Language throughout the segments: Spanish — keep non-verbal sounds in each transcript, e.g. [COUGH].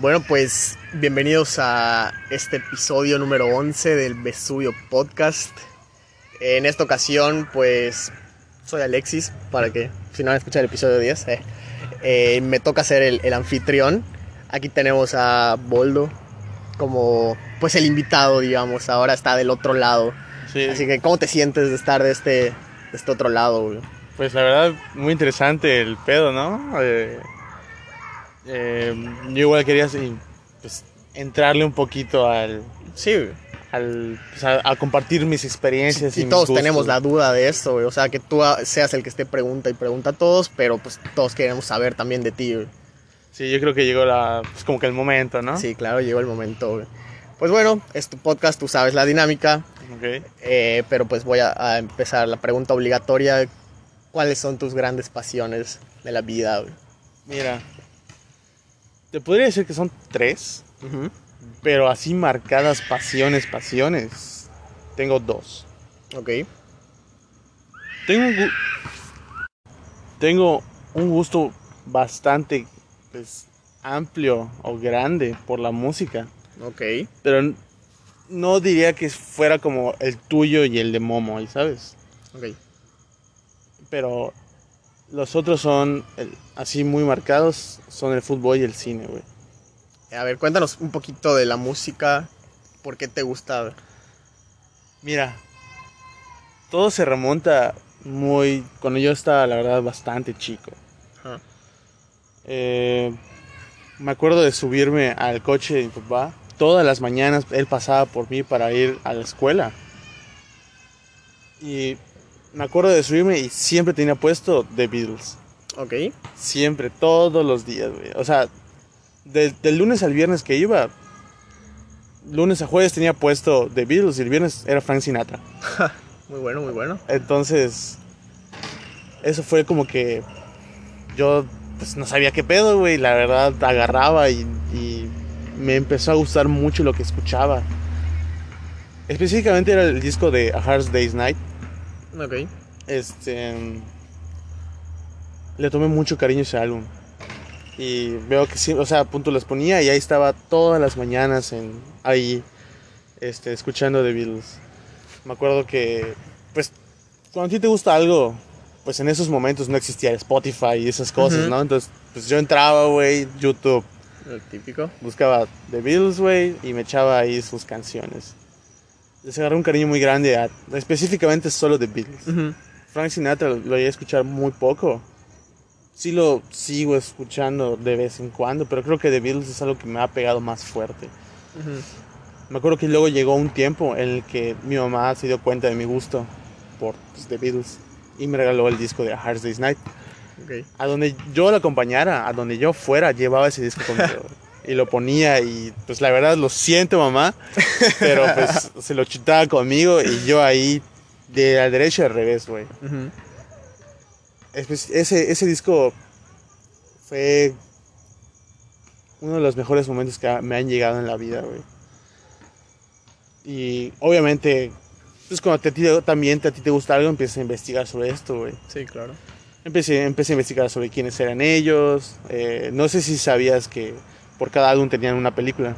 Bueno, pues bienvenidos a este episodio número 11 del Vesubio Podcast. En esta ocasión, pues soy Alexis, para que si no han escuchado el episodio 10, eh, eh, me toca ser el, el anfitrión. Aquí tenemos a Boldo como pues el invitado, digamos, ahora está del otro lado. Sí, Así que, ¿cómo te sientes de estar de este, de este otro lado? güey? pues la verdad, muy interesante el pedo, ¿no? Eh, eh, yo igual quería pues, entrarle un poquito al, Sí, al pues, a, a compartir mis experiencias. y mis todos tenemos la duda de esto, güey. O sea, que tú seas el que esté pregunta y pregunta a todos, pero pues todos queremos saber también de ti, güey. Sí, yo creo que llegó la, pues, como que el momento, ¿no? Sí, claro, llegó el momento, güey. Pues bueno, es tu podcast, tú sabes la dinámica, Ok. eh, pero pues voy a, a empezar la pregunta obligatoria. ¿Cuáles son tus grandes pasiones de la vida, güey? Mira, te podría decir que son tres, pero así marcadas pasiones, pasiones. Tengo dos. Ok, Tengo un, tengo un gusto bastante pues, amplio o grande por la música, ok, pero no diría que fuera como el tuyo y el de Momo, ¿sabes? ok. Pero los otros son el- así muy marcados, son el fútbol y el cine, güey. A ver, cuéntanos un poquito de la música, ¿por qué te gusta? Mira, todo se remonta muy... Cuando yo estaba, la verdad, bastante chico. Eh, me acuerdo de subirme al coche de mi papá. Todas las mañanas él pasaba por mí para ir a la escuela. Y me acuerdo de subirme y siempre tenía puesto The Beatles. Ok, Siempre, todos los días, güey. O sea, de- del lunes al viernes que iba, lunes a jueves tenía puesto The Beatles y el viernes era Frank Sinatra. muy bueno, muy bueno. Entonces, eso fue como que yo pues no sabía qué pedo, güey. La verdad, agarraba y, y me empezó a gustar mucho lo que escuchaba. Específicamente era el disco de A Hard Day's Night. Ok, Este. Le tomé mucho cariño a ese álbum. Y veo que sí, o sea, a punto los ponía y ahí estaba todas las mañanas en, ahí, este, escuchando The Beatles. Me acuerdo que, pues, cuando a ti te gusta algo, pues en esos momentos no existía Spotify y esas cosas. ¿no? Entonces, pues yo entraba, güey, YouTube, el típico. buscaba The Beatles, güey, y me echaba ahí sus canciones. Les agarré un cariño muy grande a, específicamente solo The Beatles. Ujú. Frank Sinatra lo llegué a escuchar muy poco. Sí lo sigo escuchando de vez en cuando, pero creo que The Beatles es algo que me ha pegado más fuerte. Ujú. Me acuerdo que luego llegó un tiempo en el que mi mamá se dio cuenta de mi gusto por pues, The Beatles y me regaló el disco de A Hard Day's Night. Ok. A donde yo la acompañara, a donde yo fuera, llevaba ese disco conmigo. [LAUGHS] y lo ponía y pues la verdad lo siento mamá, pero pues [LAUGHS] se lo chutaba conmigo y yo ahí de la derecha al revés, güey. Espe- Ese, ese disco fue uno de los mejores momentos que me han llegado en la vida, güey. Y obviamente, pues cuando te- a ti también a ti te gusta algo, empiezas a investigar sobre esto, güey. Sí, claro. Empecé, empecé a investigar sobre quiénes eran ellos. eh, no sé si sabías que por cada álbum tenían una película.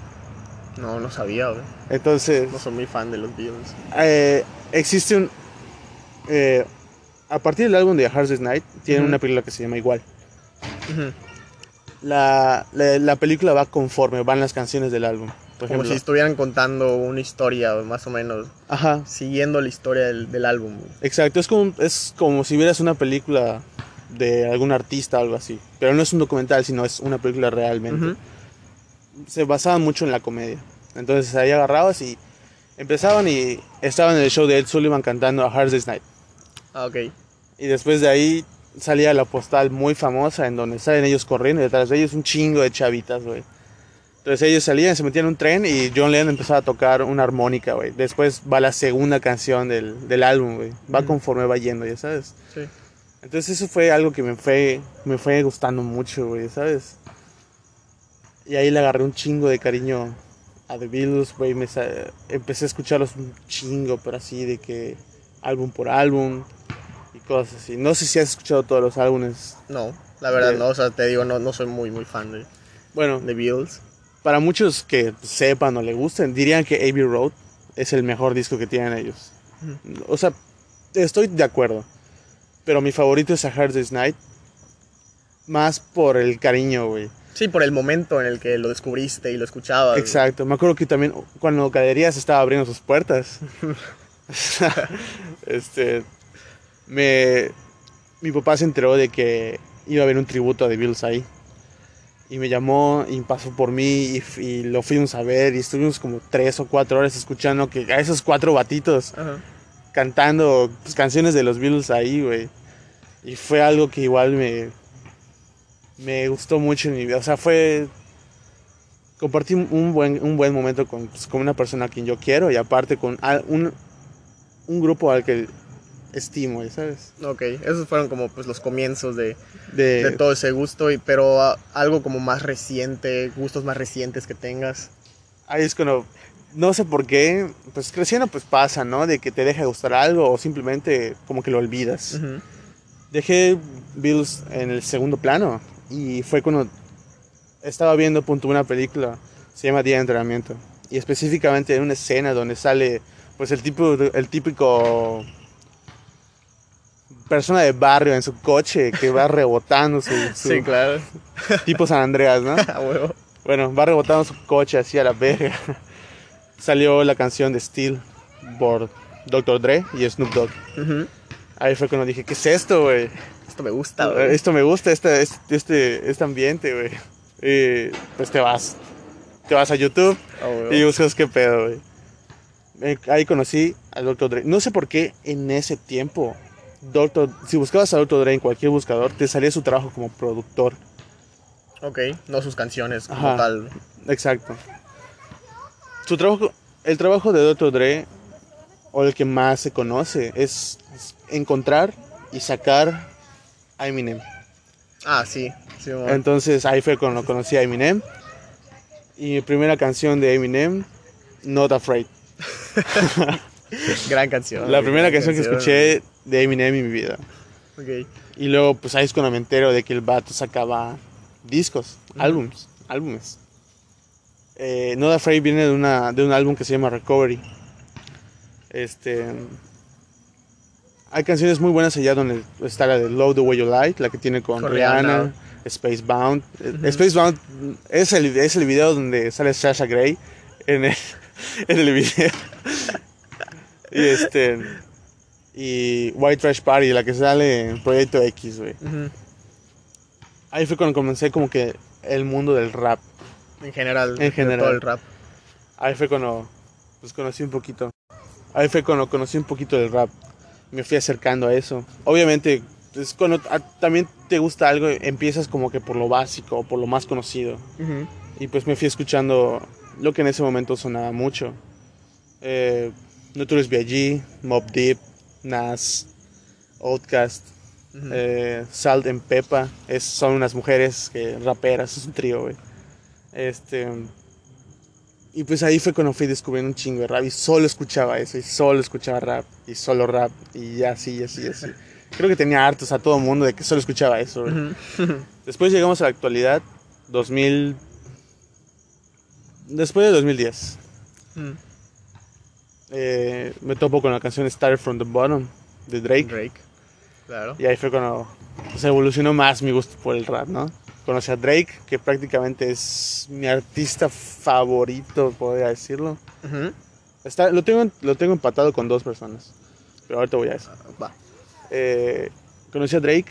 No, no sabía, güey. Entonces, No soy muy fan de los Beatles. eh, existe un... eh, a partir del álbum de A Hard Day's Night, tienen Ujú. una película que se llama igual. Ujú. la, la, la película va conforme van las canciones del álbum. Por Como ejemplo. si estuvieran contando una historia, más o menos, Ajá, siguiendo la historia del, del álbum. güey. exacto. Es como, es como si vieras una película de algún artista o algo así. Pero no es un documental, sino es una película realmente. Ujú. Se basaban mucho en la comedia. Entonces ahí agarrabas y empezaban y estaban en el show de Ed Sullivan cantando A Hard Day's Night. Ah, ok. Y después de ahí salía la postal muy famosa en donde salen ellos corriendo y detrás de ellos un chingo de chavitas, güey. Entonces ellos salían, se metían en un tren y John Lennon empezaba a tocar una armónica, güey. Después va la segunda canción del, del álbum, güey. Va conforme va yendo, ya sabes. Sí. Entonces eso fue algo que me fue, me fue gustando mucho, güey, ¿sabes? Y ahí le agarré un chingo de cariño a The Beatles, güey. Empecé a escucharlos un chingo, pero así de que álbum por álbum y cosas así. No sé si has escuchado todos los álbumes. No, la verdad De- no. O sea, te digo, no, no soy muy, muy fan de, Bueno, de Beatles. para muchos que sepan o le gusten, dirían que Abbey Road es el mejor disco que tienen ellos. O sea, estoy de acuerdo. Pero mi favorito es A Hard Day's Night. Más por el cariño, güey. Sí, por el momento en el que lo descubriste y lo escuchabas. Exacto. Me acuerdo que también cuando Caderías estaba abriendo sus puertas. [LAUGHS] [LAUGHS] este. Me. Mi papá se enteró de que iba a haber un tributo a The Beatles ahí. Y me llamó y pasó por mí y, lo fuimos a ver. Y estuvimos como tres o cuatro horas escuchando que a esos cuatro batitos Ajá. cantando pues, canciones de los Beatles ahí, güey. Y fue algo que igual me, me gustó mucho en mi vida. O sea, fue... Compartí un buen, un buen momento con, pues, con una persona a quien yo quiero y aparte con al- un, un grupo al que estimo, ¿sabes? Ok, esos fueron como pues los comienzos de, De, de todo ese gusto, y, pero ah, algo como más reciente, gustos más recientes que tengas. Ahí es cuando... No sé por qué, pues creciendo pues pasa, ¿no? De que te deja de gustar algo o simplemente como que lo olvidas. Ujú. dejé Bills en el segundo plano y fue cuando estaba viendo punto una película se llama Día de Entrenamiento y específicamente en una escena donde sale pues el tipo el típico persona de barrio en su coche que va [LAUGHS] rebotando su, su- Sí, claro. tipo San Andreas, ¿no? [LAUGHS] Bueno, va rebotando su coche así a la verga. [LAUGHS] Salió la canción de Steel por Dr. Dre y Snoop Dogg. Ahí fue cuando dije, ¿qué es esto, güey? Esto me gusta, güey. Esto me gusta, este, este, este, ambiente, güey. Y pues te vas. Te vas a YouTube A huevo. y buscas qué pedo, güey. Eh, Ahí conocí al Dr. Dre. No sé por qué en ese tiempo, Dr. si buscabas a Dr. Dre en cualquier buscador, te salía su trabajo como productor. Ok, no sus canciones como Ajá. tal. Exacto. Su trabajo, el trabajo de Dr. Dre, o el que más se conoce, es encontrar y sacar a Eminem. Ah, sí. Entonces ahí fue cuando conocí a Eminem. Y mi primera canción de Eminem, Not Afraid. gran canción. La primera canción que escuché de Eminem en mi vida. Ok. Y luego pues ahí es cuando me entero de que el vato sacaba discos, álbums, álbumes. Eh, Not Afraid viene de, una, de un álbum que se llama Recovery. Este... Hay canciones muy buenas allá donde está la de Love the Way You Like, la que tiene con, Rihanna. Spacebound. Eh, Spacebound es el, es el video donde sale Sasha Grey en el, [LAUGHS] en el video. [LAUGHS] y este... Y White Trash Party, la que sale en Proyecto X, güey. Ahí fue cuando comencé como que el mundo del rap. En general. En general. Todo el rap. Ahí fue cuando pues conocí un poquito. Ahí fue cuando conocí un poquito del rap. Me fui acercando a eso. Obviamente, cuando a- también te gusta algo, empiezas como que por lo básico, por lo más conocido. Y pues me fui escuchando lo que en ese momento sonaba mucho. Eh, Notorious B.I.G., Mob Deep, Nas, Outkast, Ujú. eh, Salt and Peppa. Es, son unas mujeres que raperas, es un trío, güey. Este. Y pues ahí fue cuando fui descubriendo un chingo de rap y solo escuchaba eso, y solo escuchaba rap, y solo rap, y así, y así, y así. [LAUGHS] Creo que tenía hartos a todo el mundo de que solo escuchaba eso, güey. [LAUGHS] Después llegamos a la actualidad, 2000. Después de 2010, Ujú. eh, me topo con la canción Start from the Bottom de Drake. Drake. Claro. Y ahí fue cuando se evolucionó más mi gusto por el rap, ¿no? Conocí a Drake, que prácticamente es mi artista favorito, podría decirlo. Ujú. Está, lo, tengo, lo tengo empatado con dos personas, pero ahorita voy a eso. Va. Eh, conocí a Drake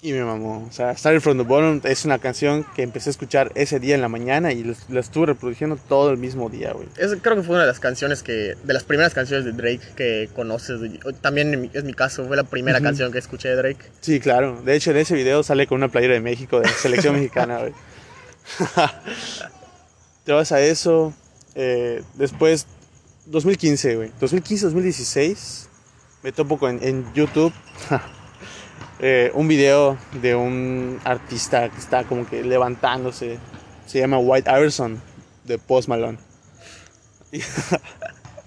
y me mamó. O sea, Started from the Bottom es una canción que empecé a escuchar ese día en la mañana y la estuve reproduciendo todo el mismo día, güey. Es, creo que fue una de las canciones que. De las primeras canciones de Drake que conoces. También es mi caso. Fue la primera canción que escuché de Drake. Sí, claro. De hecho, en ese video sale con una playera de México, de selección mexicana, güey. [LAUGHS] Te vas a eso. eh, después, 2015, güey. 2015, 2016. Me topo con, en YouTube eh, un video de un artista que está como que levantándose. Se llama White Iverson, de Post Malone. [LAUGHS]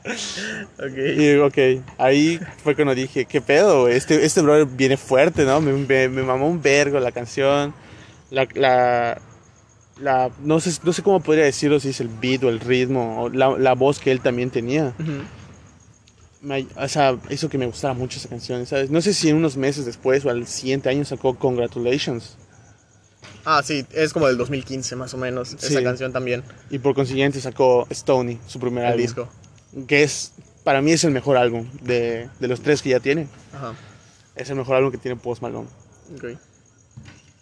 Ok. Y ok, ahí fue cuando dije, ¿qué pedo? Este, este brother viene fuerte, ¿no? Me, me, me mamó un vergo la canción. La, la, la no sé, no sé cómo podría decirlo, si es el beat o el ritmo, o la, la voz que él también tenía. Ujú. Me- o sea, hizo que me gustara mucho esa canción, ¿sabes? No sé si en unos meses después o al siguiente año sacó Congratulations. Ah, sí, es como del 2015 más o menos, Sí. esa canción también, Y por consiguiente sacó Stony, su primer el álbum. disco. Que es, para mí es el mejor álbum de, de los tres que ya tiene. Ajá, Es el mejor álbum que tiene Post Malone. ok.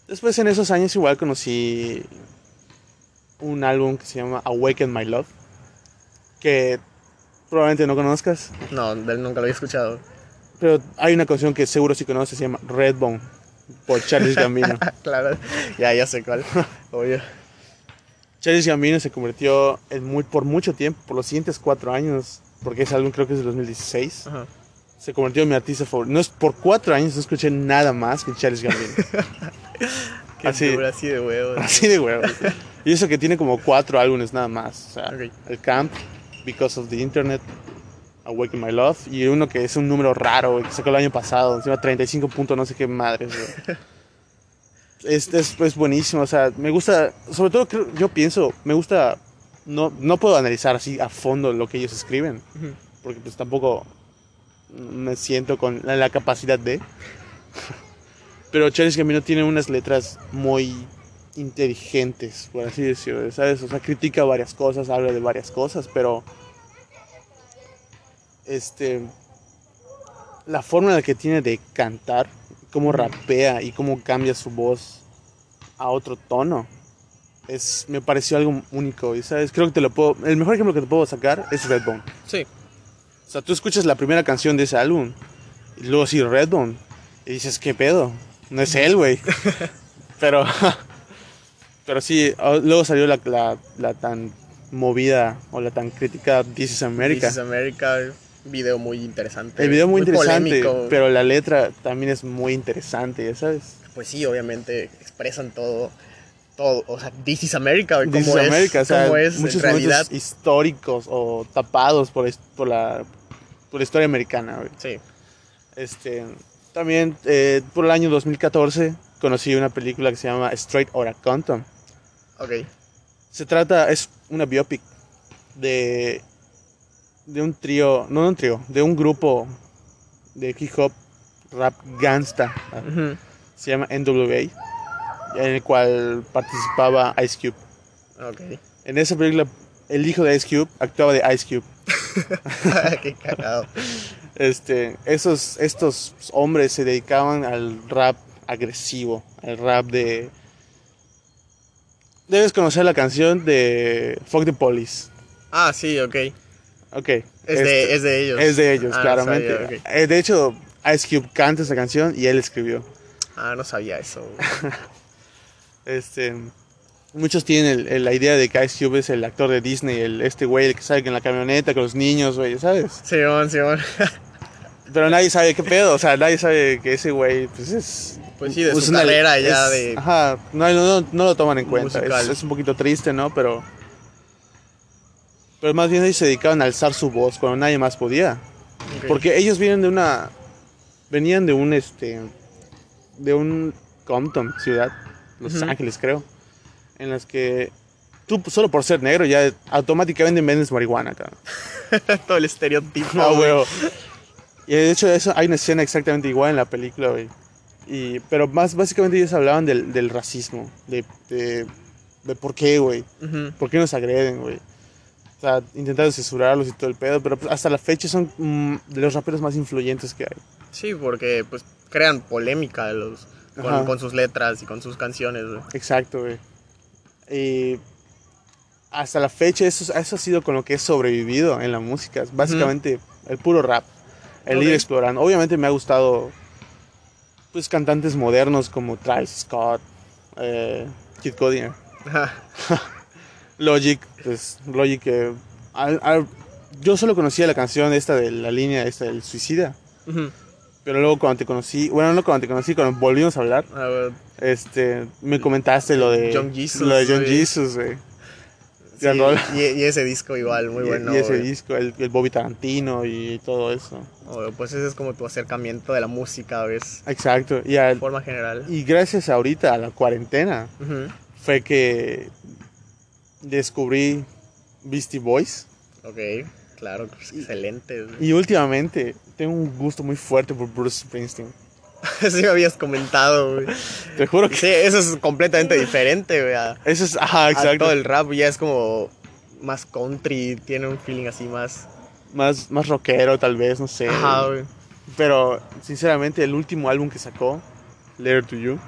Después en esos años igual conocí un álbum que se llama Awaken My Love. Que probablemente no conozcas. No, de él nunca lo había escuchado. Pero hay una canción que seguro sí conoces, se llama Redbone. Por Charles [LAUGHS] Gambino. claro, ya, ya sé cuál, [LAUGHS] obvio. Charles Gambino se convirtió en muy, por mucho tiempo, por los siguientes cuatro años, porque ese álbum creo que es de 2016, Ajá. se convirtió en mi artista favorito. No es por cuatro años, no escuché nada más que Charles Gambino. [LAUGHS] Qué Así. así de huevos. Así de huevo. Y eso que tiene como cuatro álbumes nada más. O sea, Ok. el Camp, Because of the Internet, Awaken My Love, y uno que es un número raro, güey, que sacó el año pasado, encima 35 puntos, no sé qué madres. güey. [LAUGHS] Es, es, es buenísimo, o sea, me gusta, sobre todo creo- yo pienso, me gusta, no, no puedo analizar así a fondo lo que ellos escriben, porque pues tampoco me siento con la, la capacidad de. [LAUGHS] Pero Charles Gambino tiene unas letras muy inteligentes, por así decirlo, ¿sabes? O sea, critica varias cosas, habla de varias cosas, pero este la forma en la que tiene de cantar, cómo rapea y cómo cambia su voz a otro tono. Es, me pareció algo único, y sabes, creo que te lo puedo, el mejor ejemplo que te puedo sacar es Redbone. Sí, O sea, tú escuchas la primera canción de ese álbum y luego sí Redbone y dices, ¿qué pedo? No es él, güey. [LAUGHS] pero, pero sí, ah, luego salió la, la, la tan movida o la tan criticada This is America. This is America, video muy interesante. El video muy, interesante, polémico. pero la letra también es muy interesante, ya sabes. Pues sí, obviamente expresan todo, todo, o sea, This is America, This cómo is es, America, o sea, cómo es muchos en realidad. históricos o tapados por, por, la, por la historia americana, güey. Sí, Este, también eh, por el año 2014 conocí una película que se llama Straight Outta Compton. Ok, Se trata, es una biopic de, de un trío, no de un trío, de un grupo de hip hop rap gangsta. Se llama NWA, en el cual participaba Ice Cube. ok, En esa película, el hijo de Ice Cube actuaba de Ice Cube. [LAUGHS] qué cagado. Este, esos, estos hombres se dedicaban al rap agresivo, al rap de... Debes conocer la canción de Fuck the Police. Ah, sí, ok, es, Ok. de, este- es de ellos. es de ellos, Ah, claramente. sabía, ok. Eh, de hecho, Ice Cube canta esa canción y él escribió. Ah, no sabía eso. [LAUGHS] Este, muchos tienen el- el- la idea de que Ice Cube es el actor de Disney, el, este güey el que sale en la camioneta con los niños, güey, ¿sabes? Simón, Simón. Pero nadie sabe qué pedo, o sea, nadie sabe que ese güey, pues es... Pues sí, de pues su una- carrera ya es- de... Ajá, no, no, no lo toman en cuenta, es, es un poquito triste, ¿no? Pero... Pero más bien ellos se dedicaban a alzar su voz cuando nadie más podía. Porque ellos vienen de una... Venían de un, este... De un Compton, ciudad, Los. Ángeles, creo. En las que tú, solo por ser negro, ya automáticamente vendes marihuana, cabrón. [LAUGHS] Todo el estereotipo. No, güey. Y de hecho, eso, hay una escena exactamente igual en la película, güey. Y, pero más básicamente ellos hablaban del, del racismo. De, de, de por qué, güey. Ujú. ¿Por qué nos agreden, güey? O sea, intentaron censurarlos y todo el pedo. Pero pues, hasta la fecha son mm, de los raperos más influyentes que hay. Sí, porque pues crean polémica los, con, sus letras y con sus canciones. güey. Exacto, güey. Y hasta la fecha eso, eso ha sido con lo que he sobrevivido en la música. Básicamente el puro rap. El ir explorando. Obviamente me ha gustado pues cantantes modernos como Travis Scott, eh, Kid Cudi, eh. [LAUGHS] Logic, pues Logic al- al- yo solo conocía la canción esta de la línea esta del suicida. Pero luego cuando te conocí, bueno, no cuando te conocí, cuando volvimos a hablar, este, me comentaste lo de John Jesus, lo de John. Jesus, güey. Sí, y, y ese disco igual, muy y, bueno. y ese güey. disco, el, el Bobby Tarantino y todo eso. Oh, pues ese es como tu acercamiento de la música, ¿ves? Exacto. Y, al- De forma general. y gracias ahorita a la cuarentena, Ujú. fue que descubrí Beastie Boys. Ok, claro, pues, excelente. Y últimamente tengo un gusto muy fuerte por Bruce Springsteen. [LAUGHS] sí me habías comentado, güey. Te juro que Sí, eso es completamente diferente, güey. a- eso es, ajá, a exacto. todo el rap ya es como más country, tiene un feeling así más... Más, más rockero tal vez, no sé. Ajá, güey. Pero sinceramente el último álbum que sacó, Letter to You,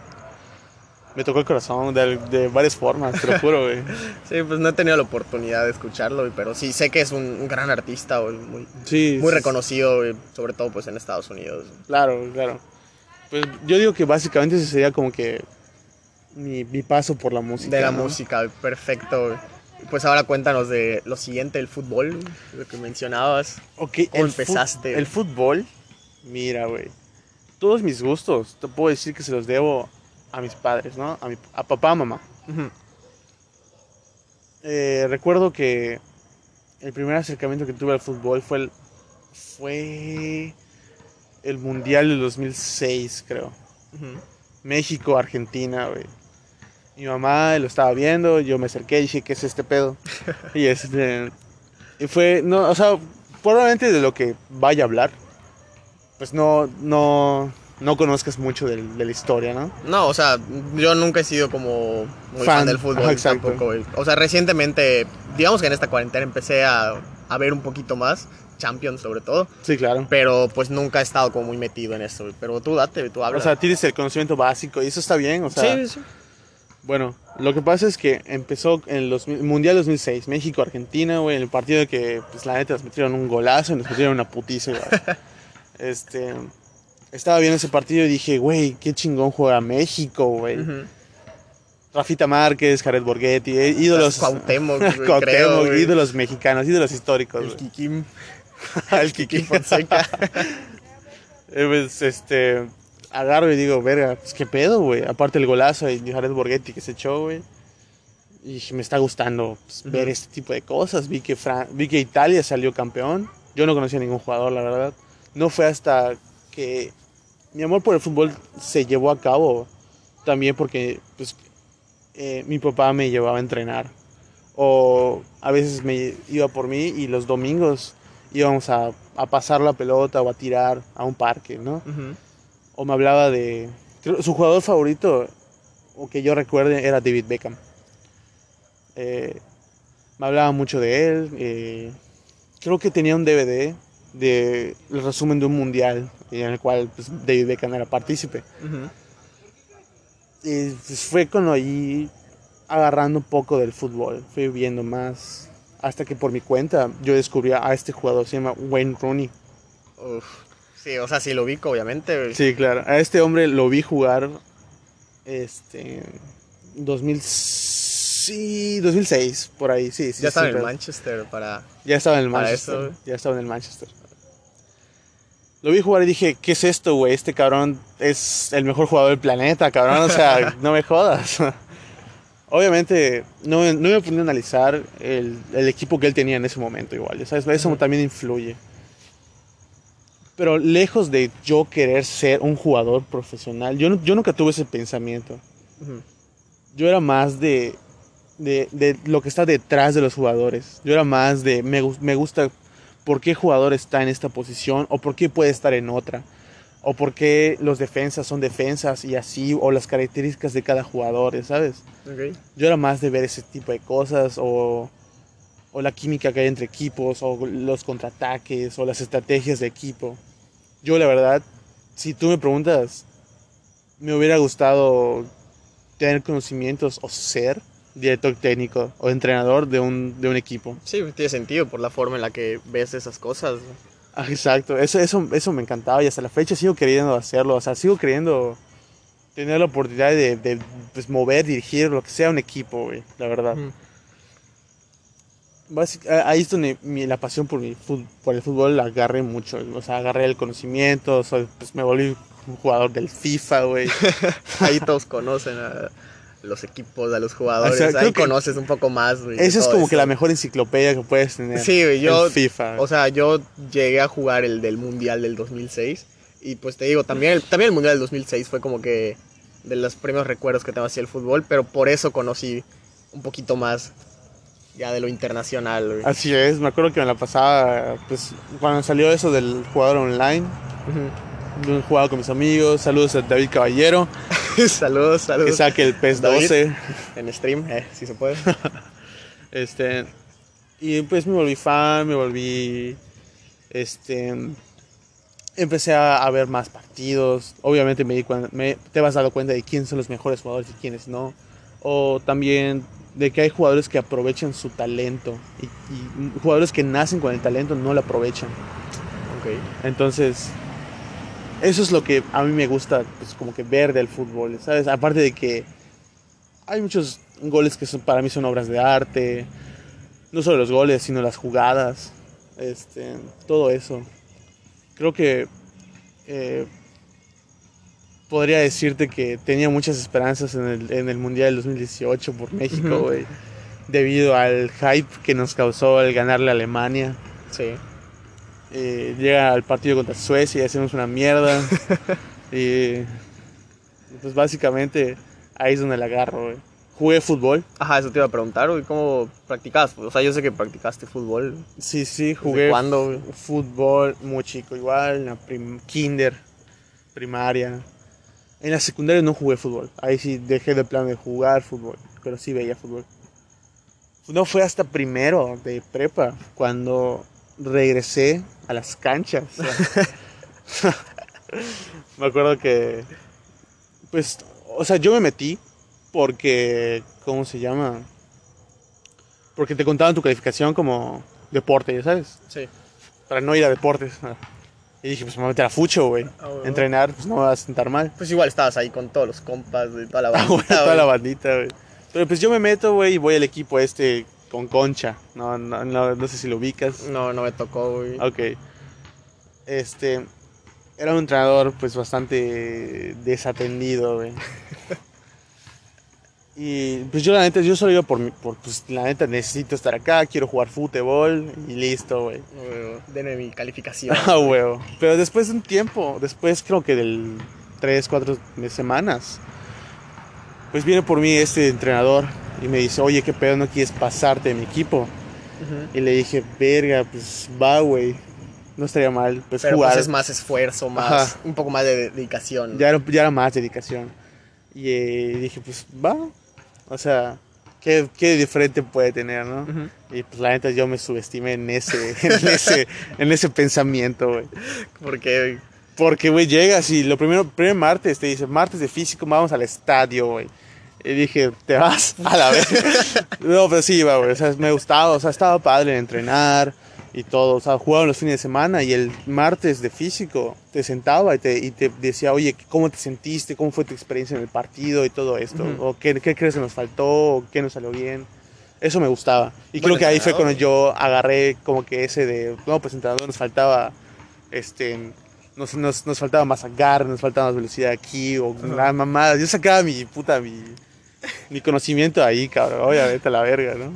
me tocó el corazón de, de varias formas, te lo juro, güey. [LAUGHS] Sí, pues no he tenido la oportunidad de escucharlo, güey, pero sí sé que es un, un gran artista, güey, muy, Sí, muy sí, reconocido, güey, sobre todo pues en Estados Unidos. Claro, claro. Pues yo digo que básicamente ese sería como que mi, mi paso por la música. De la ¿no? música, perfecto. Pues ahora cuéntanos de lo siguiente, el fútbol, lo que mencionabas. Ok, ¿Cómo el empezaste? El fútbol, mira, güey. Todos mis gustos, te puedo decir que se los debo a mis padres, ¿no? A, mi, a papá, mamá. Eh, recuerdo que el primer acercamiento que tuve al fútbol fue el, fue el Mundial del 2006, creo. Ujú. México, Argentina, güey. Mi mamá lo estaba viendo, yo me acerqué y dije, ¿qué es este pedo? [LAUGHS] y este... Y fue, no, o sea, probablemente de lo que vaya a hablar, pues no, no, no conozcas mucho de, la historia, ¿no? No, o sea, yo nunca he sido como muy fan, Fan, del fútbol ajá, tampoco. O sea, recientemente, digamos que en esta cuarentena empecé a, a ver un poquito más, Champions sobre todo, Sí, claro. pero pues nunca he estado como muy metido en eso. Pero tú date, tú hablas. O sea, tienes el conocimiento básico y eso está bien, o sea... sí, sí. Bueno, lo que pasa es que empezó en los Mundial 2006, México-Argentina, güey, en el partido que, pues la neta, nos metieron un golazo y nos metieron una putiza, güey. [LAUGHS] este, estaba viendo ese partido y dije, güey, qué chingón juega México, güey. Ujú. Rafita Márquez, Jared Borghetti, eh, ídolos... Cuauhtémoc, güey, [LAUGHS] ídolos mexicanos, ídolos históricos, El. Kikim, [LAUGHS] Kikim Kiki Fonseca. [LAUGHS] Eh, pues, este, agarro y digo, verga, pues qué pedo, güey. Aparte el golazo de Jared Borghetti que se echó, güey. Y dije, me está gustando pues, ver este tipo de cosas. Vi que, Fran- vi que Italia salió campeón. Yo no conocía a ningún jugador, la verdad. No fue hasta que mi amor por el fútbol se llevó a cabo también porque pues, eh, mi papá me llevaba a entrenar. O a veces me iba por mí y los domingos íbamos a, a pasar la pelota o a tirar a un parque, ¿no? O me hablaba de... su jugador favorito, o que yo recuerde, era David Beckham. Eh, me hablaba mucho de él. eh, creo que tenía un DVD de el resumen de un mundial en el cual pues, David Beckham era partícipe. Ujú. Y pues, fue cuando ahí agarrando un poco del fútbol, fui viendo más. Hasta que por mi cuenta yo descubrí a este jugador, se llama Wayne Rooney. Uf. Sí, o sea, sí lo ubico, obviamente. Sí, claro. A este hombre lo vi jugar este 2000 sí, 2006 por ahí, sí, sí. ya estaba sí, en el Manchester para... Ya estaba en el Manchester. eso, ya estaba en el Manchester. Lo vi jugar y dije, ¿qué es esto, güey? Este cabrón es el mejor jugador del planeta, cabrón. O sea, [LAUGHS] no me jodas. Obviamente, no, no me ponía a analizar el, el equipo que él tenía en ese momento igual. ¿sabes? Eso Ujú. también influye. Pero lejos de yo querer ser un jugador profesional, yo, no- yo nunca tuve ese pensamiento. Yo era más de, de, de lo que está detrás de los jugadores. Yo era más de, me, me gusta por qué jugador está en esta posición o por qué puede estar en otra. O por qué los defensas son defensas y así, o las características de cada jugador, ¿sabes? Ok. Yo era más de ver ese tipo de cosas o, o la química que hay entre equipos o los contraataques o las estrategias de equipo. Yo la verdad, si tú me preguntas, me hubiera gustado tener conocimientos o ser director técnico o entrenador de un, de un equipo. Sí, tiene sentido por la forma en la que ves esas cosas. Ah, exacto, eso, eso, eso me encantaba y hasta la fecha sigo queriendo hacerlo, o sea, sigo queriendo tener la oportunidad de, de, pues, mover, dirigir, lo que sea un equipo, güey, la verdad. Ah, ahí es donde mi- la pasión por, mi por el fútbol la agarré mucho. O sea, agarré el conocimiento, soy- pues me volví un jugador del FIFA, güey. [LAUGHS] Ahí todos conocen a los equipos, a los jugadores. O sea, Ahí que- conoces un poco más. güey, Esa es como que eso. la mejor enciclopedia que puedes tener. Sí, güey, yo, El FIFA. o sea, yo llegué a jugar el del Mundial del 2006 y pues te digo, también el, también el Mundial del 2006 fue como que de los primeros recuerdos que tengo hacia el fútbol, pero por eso conocí un poquito más ya de lo internacional. güey. Así es, me acuerdo que me la pasaba, pues, cuando salió eso del jugador online, Ujú. Yo jugaba con mis amigos, saludos a David Caballero, [LAUGHS] saludos, que saludos. saque el PES David. 12, En stream, eh, si se puede. [LAUGHS] este, y pues me volví fan, me volví, este, empecé a, a ver más partidos, obviamente me di cuenta, me, te vas dando cuenta de quiénes son los mejores jugadores y quiénes no, o también de que hay jugadores que aprovechan su talento y, y jugadores que nacen con el talento no lo aprovechan. ok. Entonces, eso es lo que a mí me gusta, pues como que ver del fútbol, ¿sabes? Aparte de que hay muchos goles que son, para mí son obras de arte, no solo los goles, sino las jugadas, este, todo eso. Creo que eh, podría decirte que tenía muchas esperanzas en el, en el Mundial del 2018 por México, güey, debido al hype que nos causó el ganarle a Alemania. Sí. Eh, llega al partido contra Suecia y hacemos una mierda. [LAUGHS] y pues básicamente ahí es donde la agarro, güey. Jugué fútbol. Ajá, eso te iba a preguntar, güey, ¿cómo practicabas? O sea, yo sé que practicaste fútbol. Sí, sí, ¿Desde jugué cuándo, güey? fútbol muy chico, igual, en la prim- kinder, primaria. En la secundaria no jugué fútbol. Ahí sí dejé de plan de jugar fútbol, pero sí veía fútbol. No fue hasta primero de prepa cuando regresé a las canchas. [LAUGHS] [LAUGHS] me acuerdo que, pues, o sea, yo me metí porque, ¿cómo se llama? Porque te contaban tu calificación como deporte, ya sabes, Sí. para no ir a deportes. Y dije, pues me voy a meter a fucho, güey. Ah, bueno. Entrenar, pues no me va a sentar mal. Pues igual estabas ahí con todos los compas de toda la Ah, güey, toda la [LAUGHS] bandita, güey. Pero pues yo me meto, güey, y voy al equipo este con Concha. No, no, no, no sé si lo ubicas. No, no me tocó, güey. Ok. Este. Era un entrenador, pues bastante desatendido, güey. [LAUGHS] Y pues yo, la neta, yo solo iba por, por pues la neta, necesito estar acá, quiero jugar fútbol y listo, güey. Güey, Denme mi calificación. [LAUGHS] Ah, huevo. Pero después de un tiempo, después creo que del 3, 4 semanas, pues viene por mí este entrenador y me dice, oye, ¿qué pedo no quieres pasarte de mi equipo? Ujú. Y le dije, verga, pues va, güey. No estaría mal, pues Pero jugar. pues es más esfuerzo, más, Ajá. un poco más de dedicación. ya, era, ya era más dedicación. Y eh, dije, pues va. O sea, ¿qué, qué diferente puede tener, no? Ujú. Y pues la neta yo me subestimé en ese, [LAUGHS] en ese, en ese pensamiento, güey. Porque Porque, güey, llegas y lo primero, primer martes te dice, martes de físico, vamos al estadio, güey. Y dije, ¿te vas? [LAUGHS] A la vez. no, pero sí, iba, güey. O sea, me gustaba, o sea, estaba padre entrenar y todo. O sea, jugaba los fines de semana y el martes de físico te sentaba y te, y te decía, oye, ¿cómo te sentiste? ¿Cómo fue tu experiencia en el partido y todo esto? ¿O qué, qué crees que nos faltó? ¿O qué nos salió bien? Eso me gustaba. Y Buen creo que ahí fue cuando yo agarré como que ese de, no, pues entrenador nos faltaba, este, nos, nos, nos faltaba más agarre, nos faltaba más velocidad aquí, o Ajá. la mamada. Yo sacaba mi puta, mi, mi conocimiento ahí, cabrón, obviamente a la verga, ¿no?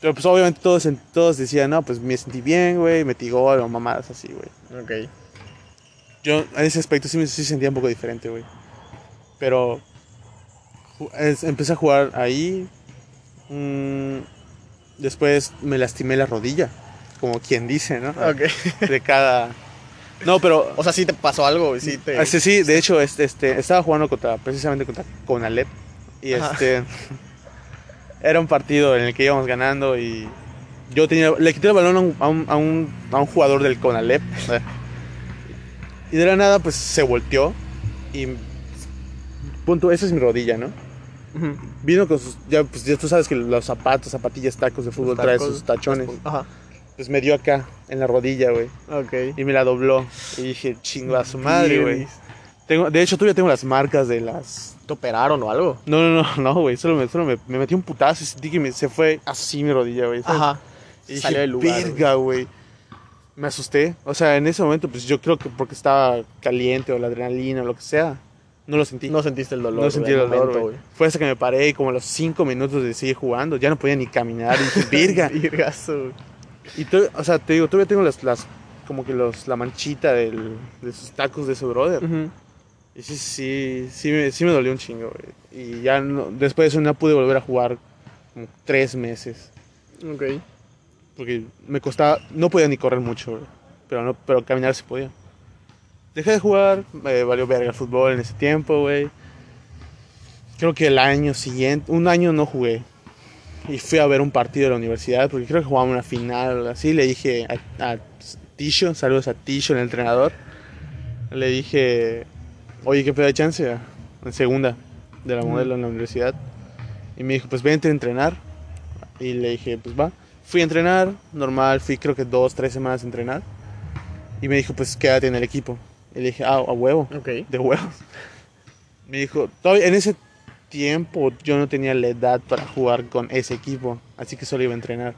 Pero pues obviamente todos, todos decían, no, pues me sentí bien, güey, metí gol o mamadas así, güey. Ok. Yo en ese aspecto sí me sí sentía un poco diferente, güey. Pero es- empecé a jugar ahí. mm, después me lastimé la rodilla, como quien dice, ¿no? Ok. [LAUGHS] De cada... No, pero... O sea, sí te pasó algo, sí te... Este, sí, de hecho, este, este, estaba jugando contra, precisamente contra Conalep. Y Ajá. este... Era un partido en el que íbamos ganando y yo tenía, le quité el balón a un, a un, a un, a un jugador del Conalep. Y de la nada, pues se volteó y... Punto, esa es mi rodilla, ¿no? Vino con sus... Ya, pues ya tú sabes que los zapatos, zapatillas, tacos de fútbol trae sus tachones. Ajá. Pues me dio acá, en la rodilla, güey. Ok. Y me la dobló. Y dije, chingo a su madre, güey. Tengo, de hecho, todavía tengo las marcas de las. ¿Te operaron o algo? No, no, no, [LAUGHS] no, güey. Solo, me, solo me, me metí un putazo y sentí que me- se fue así mi rodilla, güey. Ajá. Y Salió del lugar. verga, güey. Me asusté. O sea, en ese momento, pues yo creo que porque estaba caliente o la adrenalina o lo que sea, no lo sentí. No sentiste el dolor. No sentí el dolor, güey. Fue hasta que me paré y como a los cinco minutos de seguir jugando, ya no podía ni caminar. Y dije, [LAUGHS] verga. Virgazo. Y to- o sea, te digo, todavía tengo las, las como que los, la manchita del, de sus tacos de ese brother. Ujú. Y sí, sí, sí, me, sí me dolió un chingo, güey. Y ya no- después de eso no pude volver a jugar como tres meses. Ok. Porque me costaba, no podía ni correr mucho, güey. Pero, no, pero caminar se podía. Dejé de jugar, me valió verga el fútbol en ese tiempo, güey. Creo que el año siguiente, un año no jugué. Y fui a ver un partido de la universidad, porque creo que jugábamos una final así. Le dije a, a Tisho, saludos a Tisho, el entrenador. Le dije, oye, ¿qué pedo de chance? En segunda de la modelo en la universidad. Y me dijo, pues vente a entrenar. Y le dije, pues va. Fui a entrenar, normal, fui creo que dos, tres semanas a entrenar. Y me dijo, pues quédate en el equipo. Y le dije, ah, a huevo, Ok. de huevos. [LAUGHS] Me dijo, todavía en ese tiempo yo no tenía la edad para jugar con ese equipo, así que solo iba a entrenar.